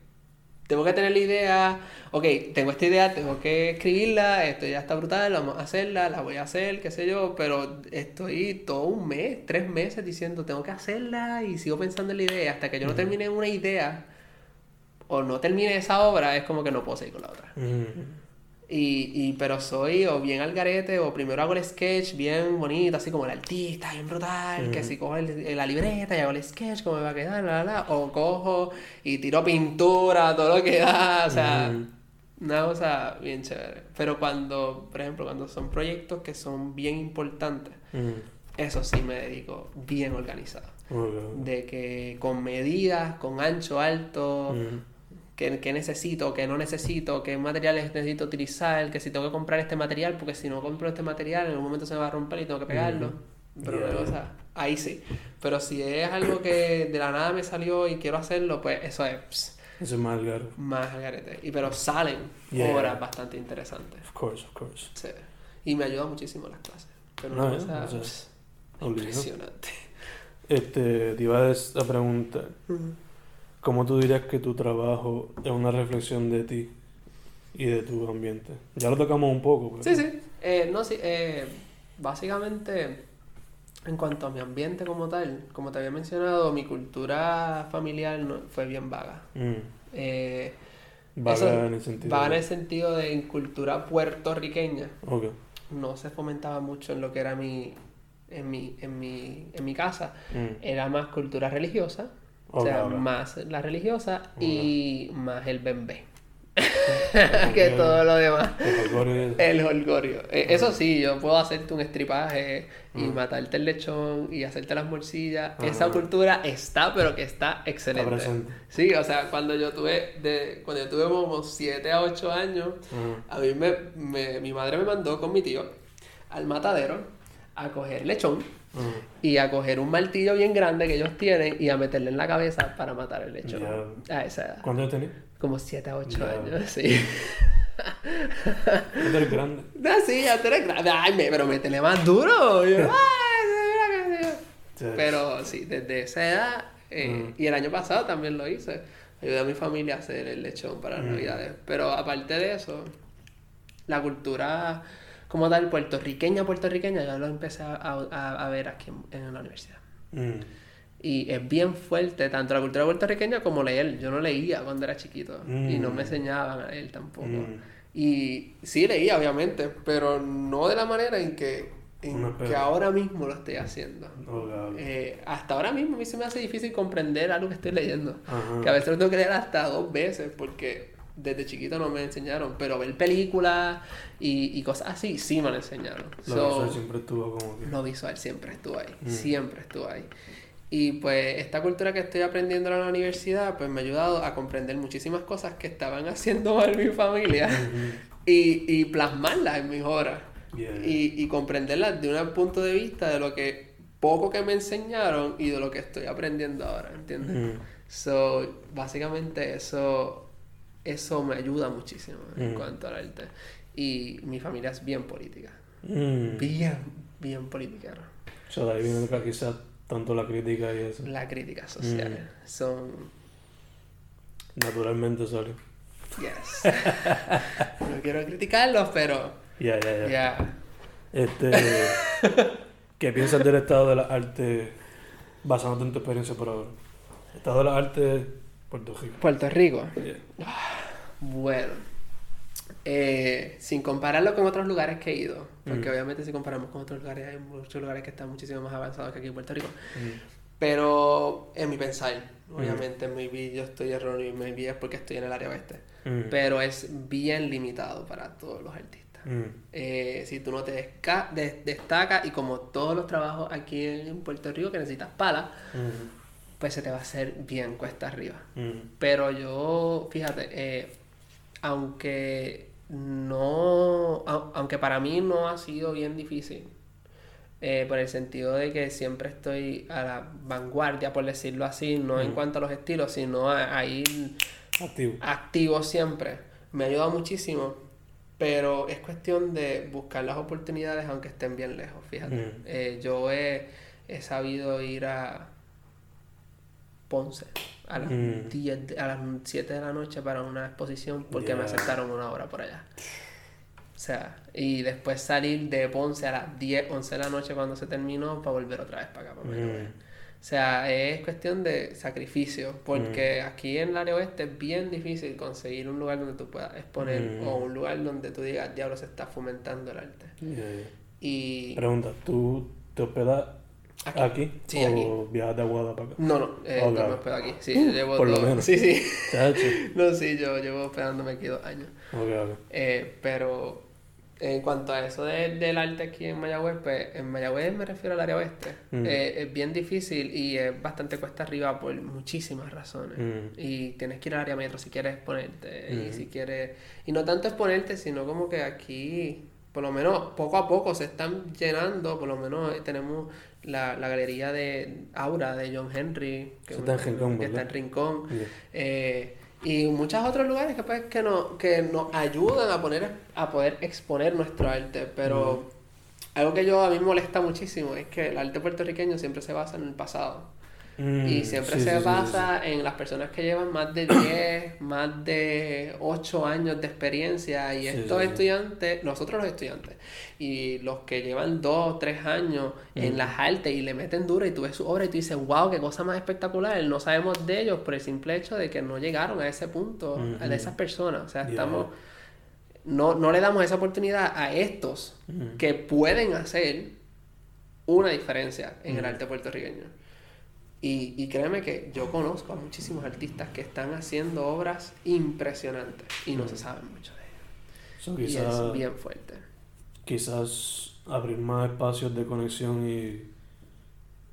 tengo que tener la idea, ok, tengo esta idea, tengo que escribirla, esto ya está brutal, vamos a hacerla, la voy a hacer, qué sé yo, pero estoy todo un mes, tres meses diciendo, tengo que hacerla y sigo pensando en la idea, hasta que yo no termine una idea o no termine esa obra, es como que no puedo seguir con la otra. mm, Y, y, pero soy o bien al garete, o primero hago el sketch bien bonito, así como el artista, bien brutal, que si cojo el- la libreta y hago el sketch, cómo me va a quedar, la, la, o cojo y tiro pintura, todo lo que da, o sea, una cosa bien chévere. Pero cuando, por ejemplo, cuando son proyectos que son bien importantes, eso sí me dedico bien organizado. De que con medidas, con ancho, alto, qué, qué necesito, qué no necesito, qué materiales necesito utilizar, que si tengo que comprar este material, porque si no compro este material en algún momento se me va a romper y tengo que pegarlo. Pero Yeah. una cosa, ahí sí. Pero si es algo que de la nada me salió y quiero hacerlo, pues eso es pss, Eso es más garete. más garete. Y pero salen Yeah. obras bastante interesantes. Of course, of course. Sí. Y me ayuda muchísimo las clases. Pero No, eh, cosa o sea, pss, impresionante. Este, te iba a des- a preguntar, ¿cómo tú dirías que tu trabajo es una reflexión de ti y de tu ambiente? Ya lo tocamos un poco, pero... Sí, sí. Eh, no, sí. eh, básicamente, en cuanto a mi ambiente como tal, como te había mencionado, mi cultura familiar no- fue bien vaga. Mm, Eh, vaga eso- en el sentido... vaga en de- el sentido de en cultura puertorriqueña. Ok. No se fomentaba mucho en lo que era mi, en mi, en mi, en mi casa. Mm, Era más cultura religiosa. O sea, más la religiosa y más el bembé. Que todo lo demás. el es- El holgorio. Eh, eso sí, yo puedo hacerte un estripaje y Mm. matarte el lechón y hacerte las morcillas. Ajá. Esa cultura está, pero que está excelente. Sí, o sea, cuando yo tuve, de, cuando yo tuve como 7 a 8 años, a mí me, me- mi madre me mandó con mi tío al matadero a coger lechón Y a coger un martillo bien grande que ellos tienen y a meterle en la cabeza para matar el lechón. Ya. A esa edad. ¿Cuánto tenías? Como 7 a 8 Ya. años, sí. Tú eres grande. No, sí, ya tú eres grande. Ay, me- pero métele más duro. Yo. Pero sí, desde esa edad, eh, Mm. y el año pasado también lo hice. Ayudé a mi familia a hacer el lechón para Mm. navidades. Pero aparte de eso, la cultura como tal puertorriqueña, puertorriqueña, yo lo empecé a, a- a ver aquí en, en la universidad. Mm. Y es bien fuerte, tanto la cultura puertorriqueña como leer. Yo no leía cuando era chiquito y no Mm. me enseñaban a leer tampoco. Mm. Y sí leía, obviamente, pero no de la manera en que, en que ahora mismo lo estoy haciendo. Ok. Eh, hasta ahora mismo a mí se me hace difícil comprender algo que estoy leyendo. Ajá. Que a veces lo tengo que leer hasta dos veces porque desde chiquito no me enseñaron. Pero ver películas y, y cosas así sí me lo enseñaron. Lo So, visual siempre estuvo como que. lo visual siempre estuvo ahí, Mm. siempre estuvo ahí. Y pues esta cultura que estoy aprendiendo en la universidad, pues me ha ayudado a comprender muchísimas cosas que estaban haciendo mal mi familia y, y plasmarlas en mis obras. Yeah. Y, y comprenderlas de un punto de vista de lo que poco que me enseñaron y de lo que estoy aprendiendo ahora, ¿entiendes? Mm. So, básicamente eso, eso me ayuda muchísimo en Mm. cuanto al arte. Y mi familia es bien política. Mm. Bien, bien política. O sea, de ahí viene quizás tanto la crítica y eso. Las críticas sociales Mm. son. Naturalmente sale. Yes. no quiero criticarlos, pero. Ya, ya, ya. Ya. Este. ¿Qué piensas del estado de las artes basándote en tu experiencia por ahora? Estado de las artes Puerto Rico. Puerto Rico. Yeah. Bueno. eh, sin compararlo con otros lugares que he ido, porque Mm. obviamente si comparamos con otros lugares, hay muchos lugares que están muchísimo más avanzados que aquí en Puerto Rico. Mm. Pero en mi pensar, obviamente en mi vida yo estoy erróneo y mi vida es porque estoy en el área oeste. Mm. Pero es bien limitado para todos los artistas. Mm. Eh, si tú no te desca- des- destacas y como todos los trabajos aquí en Puerto Rico que necesitas pala, Mm. Pues se te va a hacer bien cuesta arriba. Mm. Pero yo, fíjate, eh, aunque no, au- aunque para mí no ha sido bien difícil, eh, por el sentido de que siempre estoy a la vanguardia, por decirlo así, no en Mm. cuanto a los estilos, sino a, a ir Activo. activo siempre. Me ha ayudado muchísimo, pero es cuestión de buscar las oportunidades aunque estén bien lejos, fíjate. Mm. Eh, yo he, he sabido ir a Ponce a las, Mm. 10 de- a las 7 de la noche para una exposición porque me aceptaron una hora por allá. O sea, y después salir de Ponce a las 10, 11 de la noche cuando se terminó para volver otra vez para acá. Para. Mm. O sea, es cuestión de sacrificio, porque aquí en el área oeste es bien difícil conseguir un lugar donde tú puedas exponer Mm. o un lugar donde tú digas, diablo, se está fomentando el arte. Yeah. Y... Pregunta, ¿tú te hospedas Aquí. aquí, Sí, o viajas de Aguada para acá? No, no, eh, no me aquí. Sí, Uh, llevo por lo dos- menos. Sí, sí. No, sí, yo llevo hospedándome aquí dos años. Ok, ok. Eh, pero en cuanto a eso de- del arte aquí en Mayagüez, pues en Mayagüez me refiero al área oeste. Mm. Eh, es bien difícil y es bastante cuesta arriba por muchísimas razones. Mm. Y tienes que ir al área metro si quieres exponerte. Y si quieres. Y no tanto exponerte, sino como que aquí, por lo menos poco a poco se están llenando. Por lo menos eh, tenemos la, la galería de Aura de John Henry. Que, está en Rincón, que está en Rincón. Yeah. Eh, y muchos otros lugares que, pues, que, no, que nos ayudan a, poner, a poder exponer nuestro arte. Pero algo que yo a mí me molesta muchísimo es que el arte puertorriqueño siempre se basa en el pasado. Mm, Y siempre sí, se sí, sí, basa en las personas que llevan más de 10, más de 8 años de experiencia. Y estos estudiantes, nosotros los estudiantes, y los que llevan 2, 3 años en Mm. las artes y le meten duro y tú ves su obra y tú dices, wow, qué cosa más espectacular. No sabemos de ellos por el simple hecho de que no llegaron a ese punto, a de Ujú. esas personas. O sea, Yeah. estamos... No, no le damos esa oportunidad a estos Mm. que pueden hacer una diferencia en el Mm. arte puertorriqueño. Y, y créeme que yo conozco a muchísimos artistas que están haciendo obras impresionantes y no se sabe mucho de ellos. So, Y quizás, es bien fuerte. quizás abrir más espacios de conexión y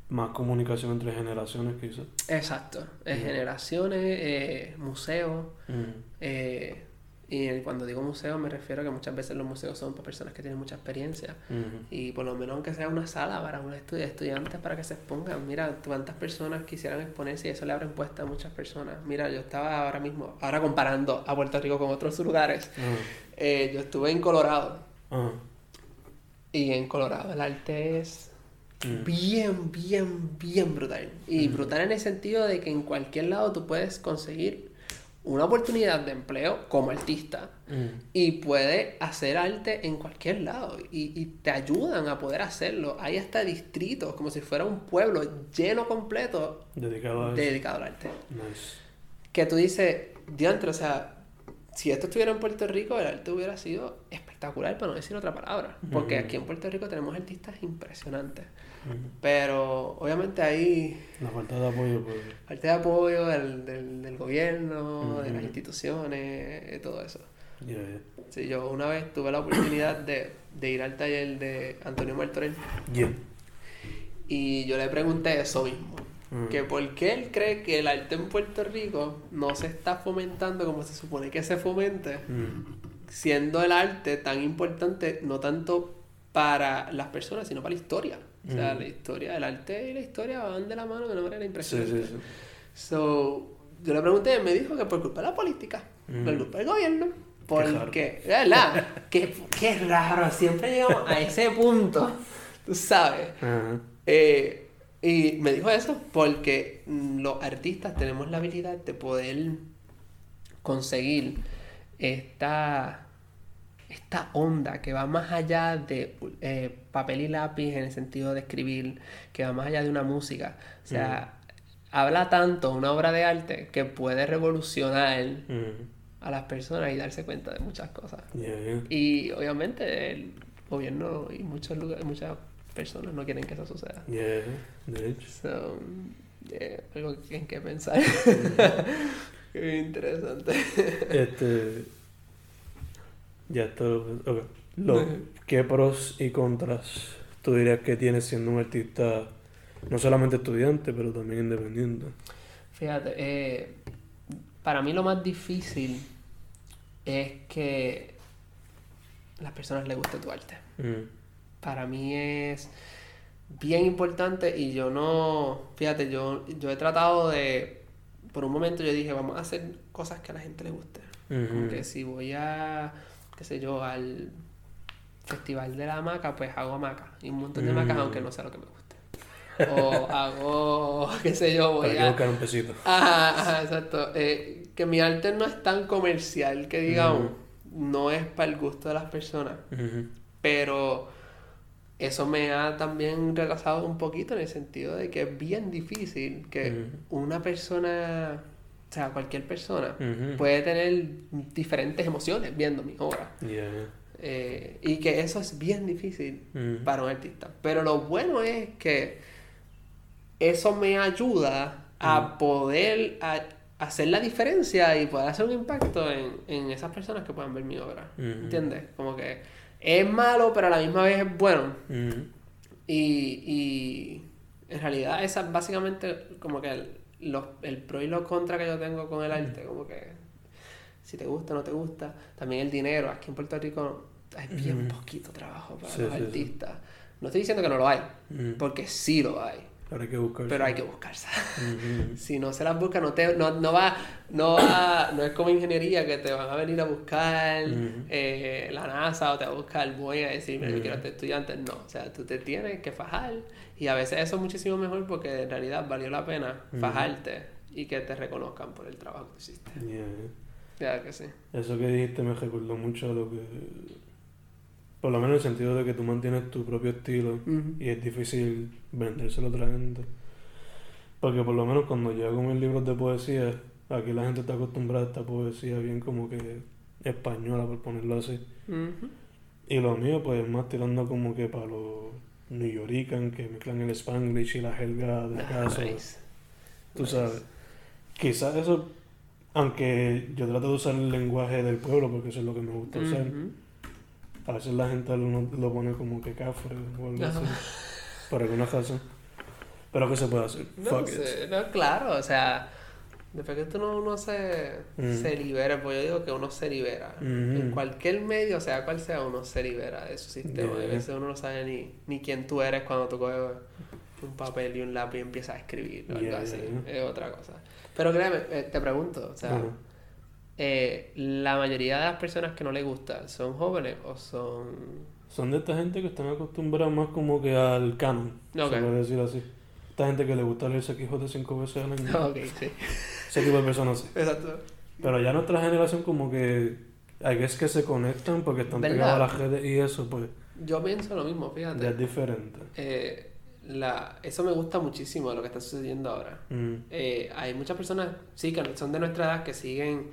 más comunicación entre generaciones, quizás. Exacto. Eh, Mm. Generaciones, eh, museos, Mm. eh, Y cuando digo museo me refiero a que muchas veces los museos son para personas que tienen mucha experiencia. Y por lo menos aunque sea una sala para unos estu- estudiantes para que se expongan. Mira, cuántas personas quisieran exponerse y eso le abre puesta a muchas personas. Mira, yo estaba ahora mismo, ahora comparando a Puerto Rico con otros lugares. Eh, yo estuve en Colorado Ajá. y en Colorado el arte es bien, bien, bien brutal. Y brutal en el sentido de que en cualquier lado tú puedes conseguir una oportunidad de empleo como artista Mm. y puedes hacer arte en cualquier lado y, y te ayudan a poder hacerlo. Hay hasta distritos, como si fuera un pueblo lleno completo Dedicado al arte. Nice. Que tú dices, diantre, o sea, si esto estuviera en Puerto Rico, el arte hubiera sido espectacular, para no decir otra palabra. Porque Ujú. aquí en Puerto Rico tenemos artistas impresionantes. Pero obviamente hay La falta de apoyo, pues. falta de apoyo del, del, del gobierno, de las instituciones, de todo eso. Ya, ya. Sí, yo una vez tuve la oportunidad de, de ir al taller de Antonio Martorell Ya. y yo le pregunté eso mismo. Que por qué él cree que el arte en Puerto Rico no se está fomentando como se supone que se fomente, siendo el arte tan importante no tanto para las personas, sino para la historia. O sea, Ujú. la historia, el arte y la historia van de la mano de una manera Sí, impresionante. sí, sí. So, yo le pregunté y me dijo que por culpa de la política, Mm. por culpa del gobierno, porque, ¿verdad? qué, qué raro, siempre llegamos a ese punto, tú sabes. Eh, y me dijo eso porque mm, los artistas tenemos la habilidad de poder conseguir esta, esta onda que va más allá de eh, papel y lápiz en el sentido de escribir, que va más allá de una música. O sea, habla tanto una obra de arte que puede revolucionar Mm. a las personas y darse cuenta de muchas cosas. Y obviamente el gobierno y muchos lugares, muchas personas no quieren que eso suceda. Ya, de hecho. So, yeah, algo en que pensar. Qué interesante. Este. Ya está. Ok. Lo, ¿Qué pros y contras tú dirías que tienes siendo un artista, no solamente estudiante, pero también independiente? Fíjate, eh, para mí lo más difícil es que las personas les guste tu arte. Mm. Para mí es bien importante y yo no, fíjate, yo, yo he tratado de, por un momento yo dije, vamos a hacer cosas que a la gente le guste. Como que si voy a, qué sé yo, al festival de la hamaca, pues hago hamaca. Y un montón de hamacas, Mm. aunque no sea lo que me guste. O hago, qué sé yo, voy Para que a... buscar un pesito. Ajá, ajá, exacto. Eh, que mi arte no es tan comercial que digamos, no es para el gusto de las personas. Pero eso me ha también retrasado un poquito en el sentido de que es bien difícil que una persona, o sea, cualquier persona, puede tener diferentes emociones viendo mi obra. Eh, y que eso es bien difícil para un artista. Pero lo bueno es que eso me ayuda a poder a- hacer la diferencia y poder hacer un impacto en, en esas personas que puedan ver mi obra. ¿Entiendes? Como que es malo, pero a la misma vez es bueno. Y, y en realidad esa es básicamente como que el, los- el pro y lo contra que yo tengo con el arte. Como que si te gusta o no te gusta. También el dinero. Aquí en Puerto Rico hay bien Ujú. poquito trabajo para Sí, los sí, sí. artistas. No estoy diciendo que no lo hay, porque sí lo hay. Pero hay que buscar. Pero hay que buscarse. Si no se las busca, no, te, no, no va, no va, no es como ingeniería que te van a venir a buscar eh, la NASA o te va a buscar el Boeing a decir, mira, yo Ujú. quiero este estudiante. No, o sea, tú te tienes que fajar. Y a veces eso es muchísimo mejor porque en realidad valió la pena fajarte y que te reconozcan por el trabajo que hiciste. Ya, ya. Ya que sí. Eso que dijiste me recordó mucho a lo que. Por lo menos en el sentido de que tú mantienes tu propio estilo y es difícil vendérselo a otra gente. Porque por lo menos cuando yo hago mis libros de poesía, aquí la gente está acostumbrada a esta poesía bien como que española, por ponerlo así. Y lo mío, pues más tirando como que para los New Yorican que mezclan el Spanglish y la jerga de acá. so, Nice. Tú Nice. sabes. Quizás eso, aunque yo trato de usar el lenguaje del pueblo porque eso es lo que me gusta usar, Ujú. a veces la gente lo, lo pone como que cafre o algo así. Por alguna razón. Pero ¿qué se puede hacer? No Fuck it. sé, no, claro, o sea, Después que tú no, uno se, Mm. se libera, pues yo digo que uno se libera. Mm. En cualquier medio, sea cual sea, uno se libera de su sistema. Yeah. A veces uno no sabe ni, ni quién tú eres cuando tú coges un papel y un lápiz y empiezas a escribir o algo Yeah, así. yeah. Es otra cosa. Pero créeme, eh, te pregunto, o sea, eh, la mayoría de las personas que no les gusta, ¿son jóvenes o son...? Son de esta gente que están acostumbrados más como que al canon, Ok. se puede decir así. Esta gente que le gusta leerse Quijote cinco veces al año. ok, sí. Ese tipo de personas sí. Exacto. Pero ya nuestra generación como que... Hay que que se conectan porque están ¿Verdad? pegados a las redes y eso, pues Yo pienso lo mismo, fíjate. ya es diferente. Eh, la, eso me gusta muchísimo de lo que está sucediendo ahora. Mm. Eh, hay muchas personas, sí, que son de nuestra edad, que siguen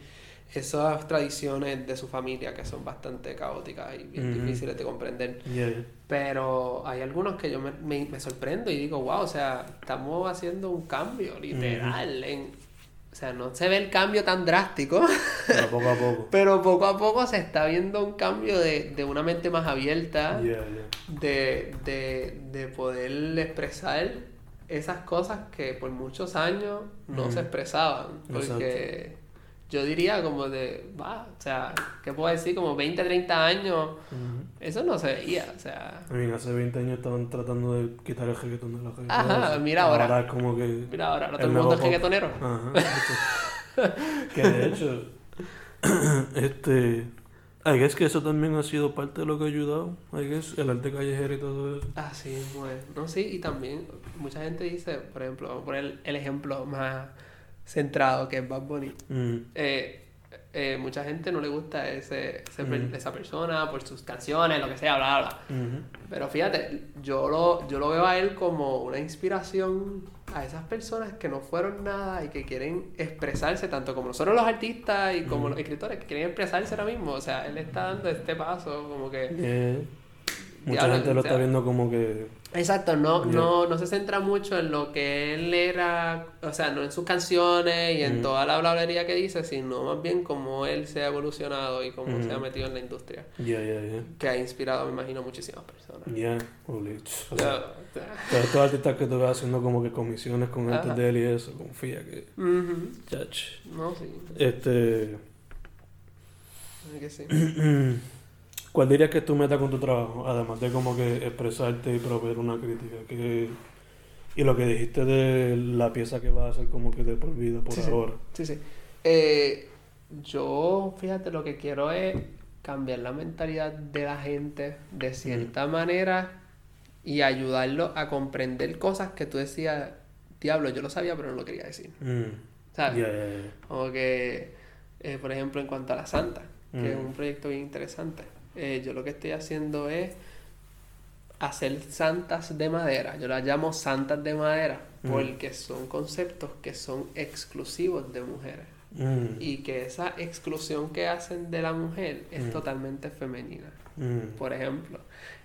esas tradiciones de su familia que son bastante caóticas y bien Ujú. difíciles de comprender. Yeah, yeah. Pero hay algunos que yo me, me- me sorprendo y digo, wow, o sea, estamos haciendo un cambio literal. en, o sea, no se ve el cambio tan drástico, Pero poco a poco. pero poco a poco se está viendo un cambio de, de una mente más abierta Yeah, yeah. de, de, de poder expresar esas cosas que por muchos años no Ujú. se expresaban. Porque yo diría como de, va, o sea, ¿qué puedo decir? Como 20, 30 años. Eso no se veía, o sea... I mean, hace 20 años estaban tratando de quitar el reggaetón de la redes. Ajá, mira ahora. Ahora como que... Mira, ahora El todo el mundo es reggaetonero. Ajá. que de hecho, este... I guess que eso también ha sido parte de lo que ha ayudado. I guess, el arte callejero y todo eso. Ah, sí, bueno. No, sí, y también mucha gente dice, por ejemplo, vamos a poner el ejemplo más centrado que es Bad Bunny. Mm. eh, eh, mucha gente no le gusta ese, esa persona por sus canciones, lo que sea, bla, bla, bla. Pero fíjate, yo lo, yo lo veo a él como una inspiración a esas personas que no fueron nada y que quieren expresarse, tanto como nosotros los artistas y como los escritores, que quieren expresarse ahora mismo. O sea, él está dando este paso como que... Yeah. Mucha gente lo o sea, está viendo como que... Exacto, no, no, no se centra mucho en lo que él era, o sea, no en sus canciones y en Mm. toda la blablería que dice, sino más bien cómo él se ha evolucionado y cómo Mm. se ha metido en la industria, Yeah, yeah, yeah. que ha inspirado, me imagino, muchísimas personas. Holy... O sea, estos artistas que tú ves haciendo como que comisiones con Ajá. artes de él y eso, confía que... ujú. Chach. No, sí, Este... es que sí. ¿Cuál dirías que es tu meta con tu trabajo? Además de como que expresarte y proveer una crítica. Que... Y lo que dijiste de la pieza que va a ser como que de por vida por Sí, ahora. Sí, sí. Eh, yo, fíjate, lo que quiero es cambiar la mentalidad de la gente de cierta manera y ayudarlo a comprender cosas que tú decías, diablo, yo lo sabía, pero no lo quería decir. Mm. ¿Sabes? Ya. Como que, eh, por ejemplo, en cuanto a la Santa, que es Mm. un proyecto bien interesante, eh, yo lo que estoy haciendo es hacer santas de madera. Yo las llamo santas de madera Mm. porque son conceptos que son exclusivos de mujeres Mm. y que esa exclusión que hacen de la mujer es Mm. totalmente femenina. Por ejemplo,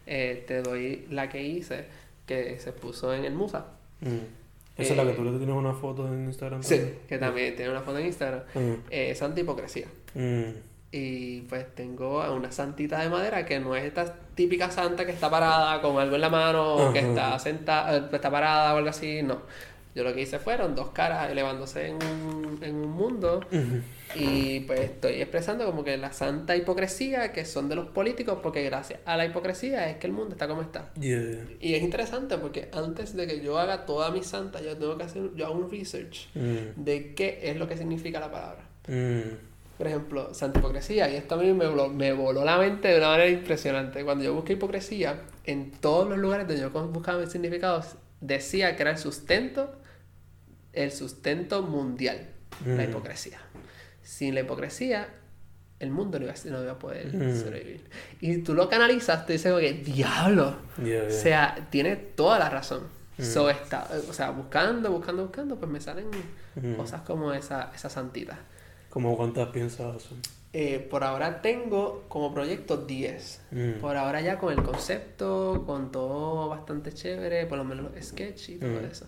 eh, te doy la que hice que se puso en el Musa. Esa es la que Eh, tú le tienes una foto en Instagram. Sí, también? que también tiene una foto en Instagram. Eh, Santa Hipocresía. Y pues tengo a una santita de madera que no es esta típica santa que está parada con algo en la mano o que está sentada, está parada o algo así, no. Yo lo que hice fueron dos caras elevándose en un, en un mundo y pues estoy expresando como que la santa hipocresía que son de los políticos porque gracias a la hipocresía es que el mundo está como está. Yeah. Y es interesante porque antes de que yo haga toda mi santa yo tengo que hacer, yo hago un research Mm. de qué es lo que significa la palabra. Mm. Por ejemplo, santa hipocresía, y esto a mí me voló, me voló la mente de una manera impresionante. Cuando yo busqué hipocresía, en todos los lugares donde yo buscaba mis significados, decía que era el sustento, el sustento mundial, la Mm. hipocresía. Sin la hipocresía, el mundo no iba, a- no iba a poder Mm. sobrevivir. Y tú lo canalizas, te dices, oye, diablo. Yeah, O sea, tiene toda la razón. Mm. So, está, o sea, buscando, buscando, buscando, pues me salen cosas como esa, esa santita. ¿Cómo cuántas piensas hacer? Eh, por ahora tengo como proyecto 10. Mm. Por ahora ya con el concepto, con todo bastante chévere, por lo menos los sketch y todo Mm. eso.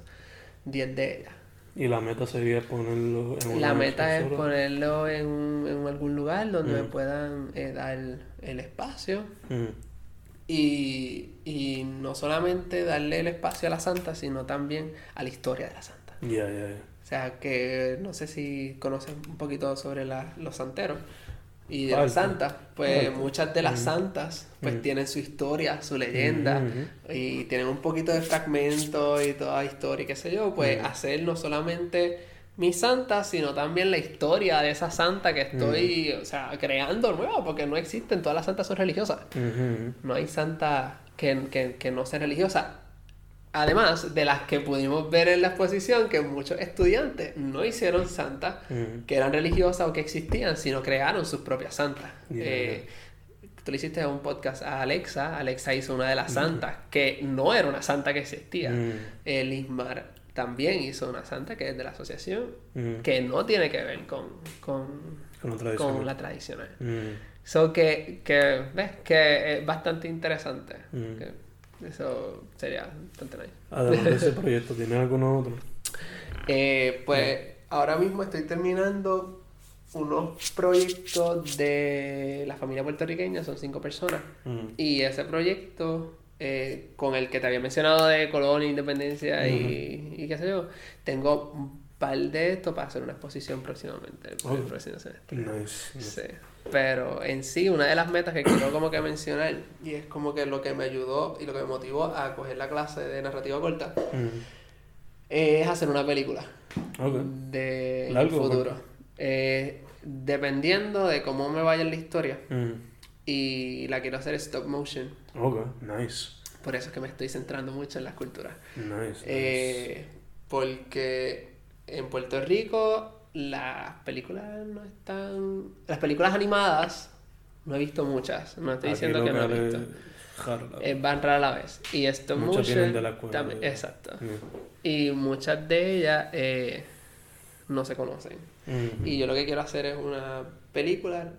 10 de ellas. Y la meta sería ponerlo en La meta es ponerlo en, un- en algún lugar donde me Mm. puedan eh, dar el espacio. Mm. Y, y no solamente darle el espacio a la santa, sino también a la historia de la santa. Ya, ya, ya. O sea, que no sé si conoces un poquito sobre la- los santeros y de las santas. Pues muchas de las Mm. santas pues Mm. tienen su historia, su leyenda Ujú. y tienen un poquito de fragmentos y toda historia y qué sé yo. Pues Mm. hacer no solamente mi santa, sino también la historia de esa santa que estoy, Mm. o sea, creando nueva, porque no existen, todas las santas son religiosas. No hay santa que, que, que no sea religiosa. Además de las que pudimos ver en la exposición, que muchos estudiantes no hicieron santas que eran religiosas o que existían, sino crearon sus propias santas. Yeah. Eh, tú le hiciste un podcast a Alexa, Alexa hizo una de las santas, que no era una santa que existía. Mm. El Ismar también hizo una santa que es de la asociación, que no tiene que ver con, con, Con la con tradición. la tradicional. So que, que, ves, que es bastante interesante. Que eso sería bastante nice. Además de ese proyecto, ¿tienes alguno otro? Eh, pues ahora mismo estoy terminando unos proyectos de la familia puertorriqueña, son cinco personas. Mm. Y ese proyecto eh, con el que te había mencionado de colonia, independencia y, y qué sé yo, tengo un par de esto para hacer una exposición próximamente, el Ok. próximo semestre. Nice. nice. Sí. Pero en sí, una de las metas que quiero como que mencionar, y es como que lo que me ayudó y lo que me motivó a coger la clase de narrativa corta, Mm. es hacer una película Ok. de ¿Largo o futuro. Eh, dependiendo de cómo me vaya la historia, Mm. y la quiero hacer stop motion. Ok, nice. Por eso es que me estoy centrando mucho en la escultura. Nice. Eh, porque en Puerto Rico las películas no están... Las películas animadas no he visto muchas. No estoy Aquí diciendo que no he visto. Es van rara a la vez. Y stop Muchas vienen de la escuela, también- exacto. Mm. Y muchas de ellas eh, no se conocen. Mm. Y yo lo que quiero hacer es una película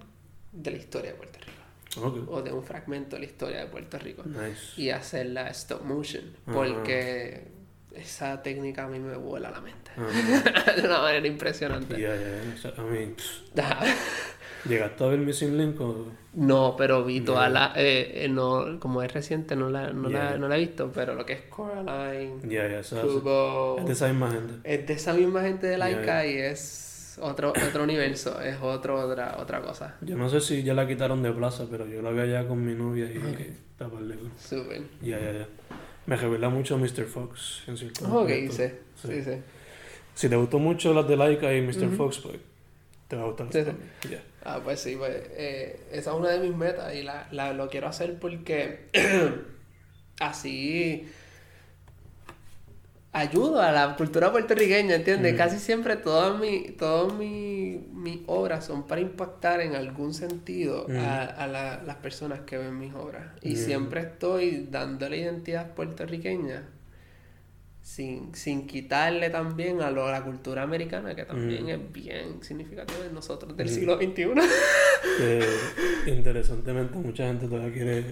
de la historia de Puerto Rico. O de un fragmento de la historia de Puerto Rico. Nice. Y hacerla stop motion. Ajá. Porque esa técnica a mí me vuela la mente. De una manera impresionante. Sea, I mean, pff, ¿llegaste a ver Missing Link o...? No, pero vi toda Yeah. la... eh, eh, no, como es reciente, no la, no, la, no la he visto, pero lo que es Coraline, Yeah, Kubo... es de esa misma gente. Es de esa misma gente de Laika y es otro, otro universo, es otro, otra, otra cosa. Yo no sé si ya la quitaron de plaza, pero yo la vi allá con mi novia y. Súper. Ya, ya, ya. Me revela mucho Mr. Fox en cierto ok, sí, Sí. sí, sí. Si te gustó mucho las de Laika y Mr. Ujú. Fox, pues te va a gustar Sí. Ah, pues sí, pues eh, esa es una de mis metas y la, la- lo quiero hacer porque así ayudo a la cultura puertorriqueña, ¿entiendes? Casi siempre todas mi, todas mi- mis obras son para impactar en algún sentido a, a la- las personas que ven mis obras. Y siempre estoy dando la identidad puertorriqueña sin, sin quitarle también a lo- a la cultura americana, que también Mm. es bien significativa en nosotros del Mm. siglo XXI. Que interesantemente mucha gente todavía quiere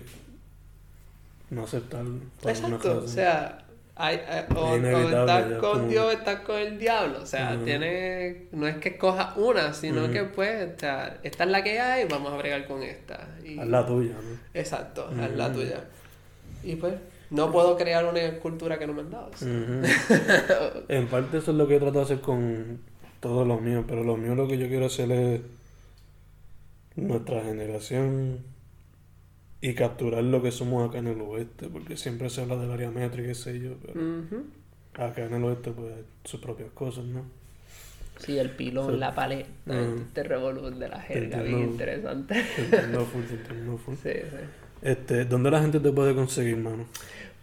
no aceptar Exacto, o sea, hay, hay- o, o inevitable, estás ya, con como- Dios o estás con el diablo, o sea, Ujú. tiene, no es que escojas una, sino que pues, o sea, esta es la que hay, vamos a bregar con esta. Y, Haz la tuya, ¿no? Exacto, haz la tuya. Y pues, no puedo crear una cultura que no me han dado. en parte eso es lo que he tratado de hacer con todos los míos, pero lo mío lo que yo quiero hacer es nuestra generación y capturar lo que somos acá en el oeste, porque siempre se habla del área metro y qué sé yo, pero acá en el oeste pues sus propias cosas, ¿no? Sí, el pilón, la paleta, Ujú. este revolú de la jerga, entiendo. bien interesante. Te entiendo full, entiendo full. sí, sí. Este, ¿dónde la gente te puede conseguir, mano?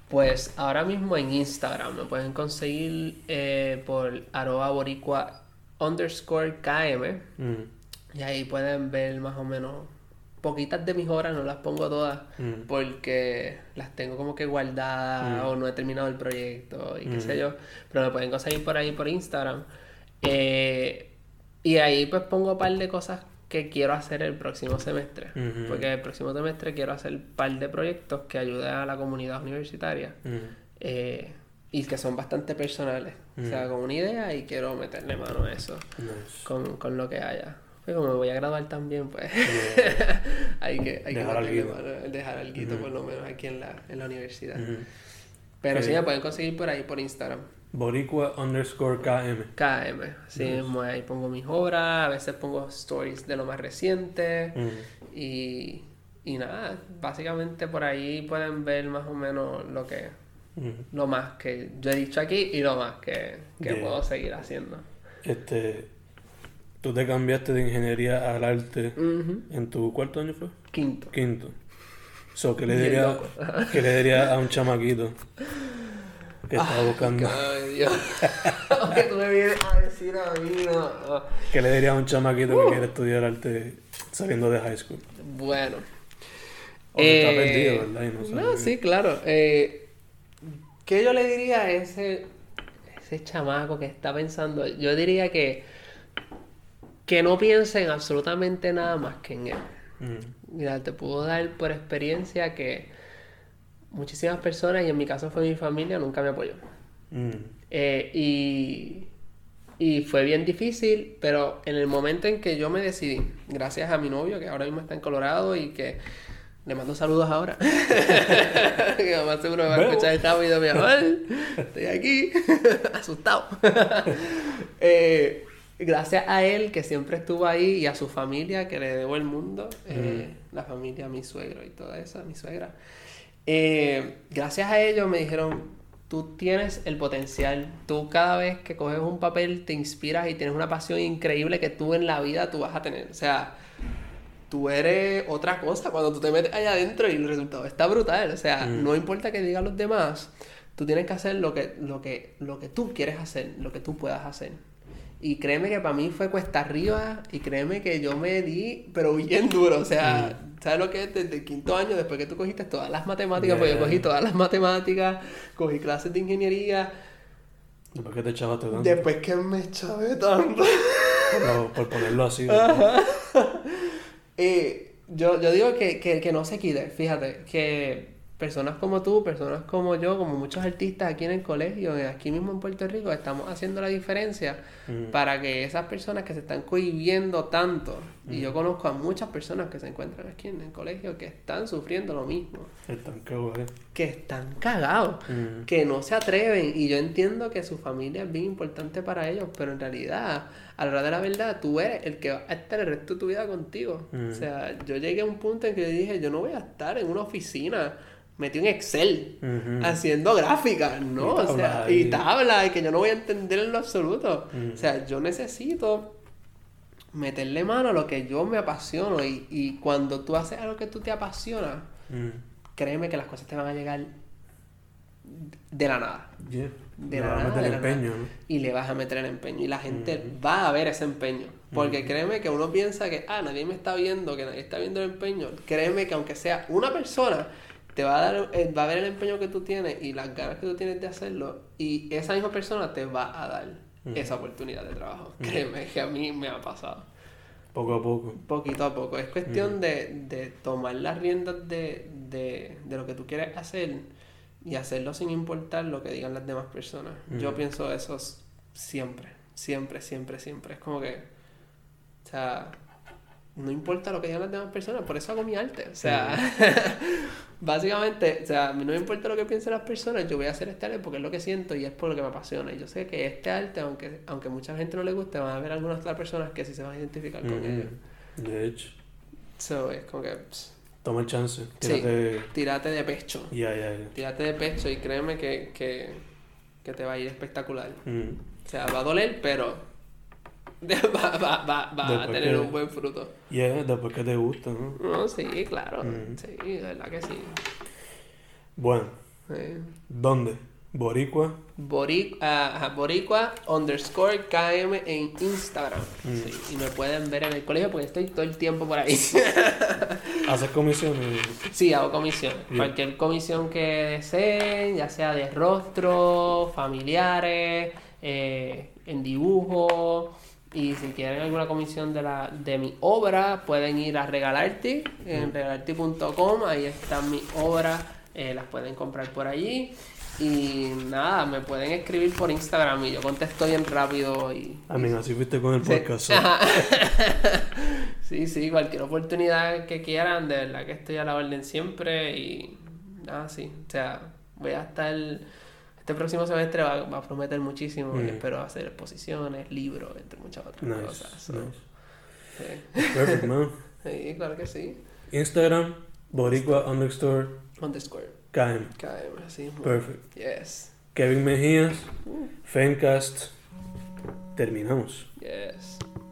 Pues ahora mismo en Instagram me pueden conseguir eh, por arroba boricua underscore km. Mm, y ahí pueden ver más o menos poquitas de mis obras, no las pongo todas mm, porque las tengo como que guardadas Mm. o no he terminado el proyecto y qué sé yo, pero me pueden conseguir por ahí por Instagram. Eh, y ahí pues pongo un par de cosas que quiero hacer el próximo semestre Ujú. porque el próximo semestre quiero hacer un par de proyectos que ayuden a la comunidad universitaria mm. eh, y que son bastante personales. O sea, con una idea y quiero meterle mano a eso, Nice. con, con lo que haya. Pues como me voy a graduar también, pues hay que, hay que Dejar meterle alguito. mano, dejar algo por lo menos aquí en la, en la universidad. Pero sí me pueden conseguir por ahí, por Instagram. Boricua underscore KM. KM. Mismo, ahí pongo mis obras, a veces pongo stories de lo más reciente. Mm. Y, y nada, básicamente por ahí pueden ver más o menos lo que Mm. lo más que yo he dicho aquí y lo más que, que Yeah. puedo seguir haciendo. Este, tú te cambiaste de ingeniería al arte en tu cuarto año fue? Quinto. Quinto. So, ¿qué le diría. ¿qué le diría a un chamaquito que estaba buscando? Ay, Dios. que tú me vienes a decir a mí, no. ¿Qué le diría a un chamaquito Uh. que quiere estudiar arte saliendo de high school? Bueno. O que está Eh, perdido, ¿verdad? Y no sí, claro. Eh, ¿Qué yo le diría a ese, ese chamaco que está pensando? Yo diría que, que no piense en absolutamente nada más que en él. Mm. Mira, te puedo dar por experiencia que muchísimas personas, y en mi caso fue mi familia, nunca me apoyó. Mm. Eh, y, y fue bien difícil, pero en el momento en que yo me decidí, gracias a mi novio, que ahora mismo está en Colorado y que le mando saludos ahora, que mamá seguro me va a escuchar rápido, mi amor, estoy aquí, asustado. Eh, gracias a él, que siempre estuvo ahí, y a su familia, que le debo el mundo, eh, la familia, mi suegro y toda esa, mi suegra. Eh, gracias a ellos me dijeron, tú tienes el potencial, tú cada vez que coges un papel te inspiras y tienes una pasión increíble que tú en la vida tú vas a tener. O sea, tú eres otra cosa cuando tú te metes allá adentro y el resultado está brutal. O sea, Mm. no importa que digan los demás, tú tienes que hacer lo que, lo que, lo que tú quieres hacer, lo que tú puedas hacer. Y créeme que para mí fue cuesta arriba y créeme que yo me di, pero bien duro. O sea, ¿sabes lo que es? Desde el quinto año, después que tú cogiste todas las matemáticas, pues yo cogí todas las matemáticas, cogí clases de ingeniería, Después que te echabaste tanto. después que me chavé tanto. Por, por ponerlo así. ¿verdad? Eh, yo, yo digo que, que, que no se quite, fíjate, que personas como tú, personas como yo, como muchos artistas aquí en el colegio, aquí mismo en Puerto Rico, estamos haciendo la diferencia Mm. para que esas personas que se están cohibiendo tanto, y yo conozco a muchas personas que se encuentran aquí en el colegio que están sufriendo lo mismo, Están cagados, que están cagados, Mm. que no se atreven, y yo entiendo que su familia es bien importante para ellos, pero en realidad, a la hora de la verdad, tú eres el que va a estar el resto de tu vida contigo. O sea, yo llegué a un punto en que yo dije, yo no voy a estar en una oficina metido en Excel haciendo gráficas, ¿no? Y o sea, y ahí. tablas y que yo no voy a entender en lo absoluto. O sea, yo necesito meterle mano a lo que yo me apasiono y, y cuando tú haces algo que tú te apasiona, créeme que las cosas te van a llegar de la nada. Yeah. De Le la vas a nada, meter empeño, nada. Y le vas a meter el empeño. Y la gente va a ver ese empeño. Porque créeme que uno piensa que, ah, nadie me está viendo, que nadie está viendo el empeño. Créeme que aunque sea una persona, te va a dar, eh, va a ver el empeño que tú tienes y las ganas que tú tienes de hacerlo. Y esa misma persona te va a dar esa oportunidad de trabajo. Créeme que a mí me ha pasado. Poco a poco. Poquito a poco. Es cuestión de, de tomar las riendas de, de, de lo que tú quieres hacer y hacerlo sin importar lo que digan las demás personas. Yo pienso eso siempre, siempre, siempre, siempre. Es como que, o sea, no importa lo que digan las demás personas, por eso hago mi arte. O sea, básicamente, o sea, a mí no me importa lo que piensen las personas, yo voy a hacer este arte porque es lo que siento y es por lo que me apasiona. Y yo sé que este arte, aunque, aunque mucha gente no le guste, van a haber algunas otras personas que sí se van a identificar con Ujú. ellos. De hecho, So, es como que pss, toma el chance. Sí. Tírate. tírate de pecho. Ya, ya, ya. Tírate de pecho y créeme que, que, que te va a ir espectacular. Mm. O sea, va a doler, pero va, va, va, va a tener que- un buen fruto. Yeah, después que te gusta, ¿no? No, sí, claro. Mm. Sí, de verdad que sí. Bueno, Sí. ¿dónde? Boricua. Boric- ah, ajá, Boricua underscore KM en Instagram. Mm. Sí, y me pueden ver en el colegio porque estoy todo el tiempo por ahí. ¿Haces comisiones? Sí, hago comisiones. Cualquier comisión que deseen, ya sea de rostro, familiares, eh, en dibujo. Y si quieren alguna comisión de, la, de mi obra, pueden ir a Regalarte, en regalarte.com. Ahí están mis obras, eh, las pueden comprar por allí. Y nada, me pueden escribir por Instagram y yo contesto bien rápido. Y, A mí, así fuiste con el Sí. podcast. Sí, sí, cualquier oportunidad que quieran, de verdad que estoy a la orden siempre y nada, sí. O sea, voy a estar... Este próximo semestre va, va a prometer muchísimo y Mm. espero hacer exposiciones, libros, entre muchas otras Nice, cosas. So, nice. sí. Perfect, man. Sí, claro que sí. Instagram, boricua underscore Underscore. KM. KM, así. Perfect. Yes. Kevin Mejías, Fencast. Terminamos. Yes.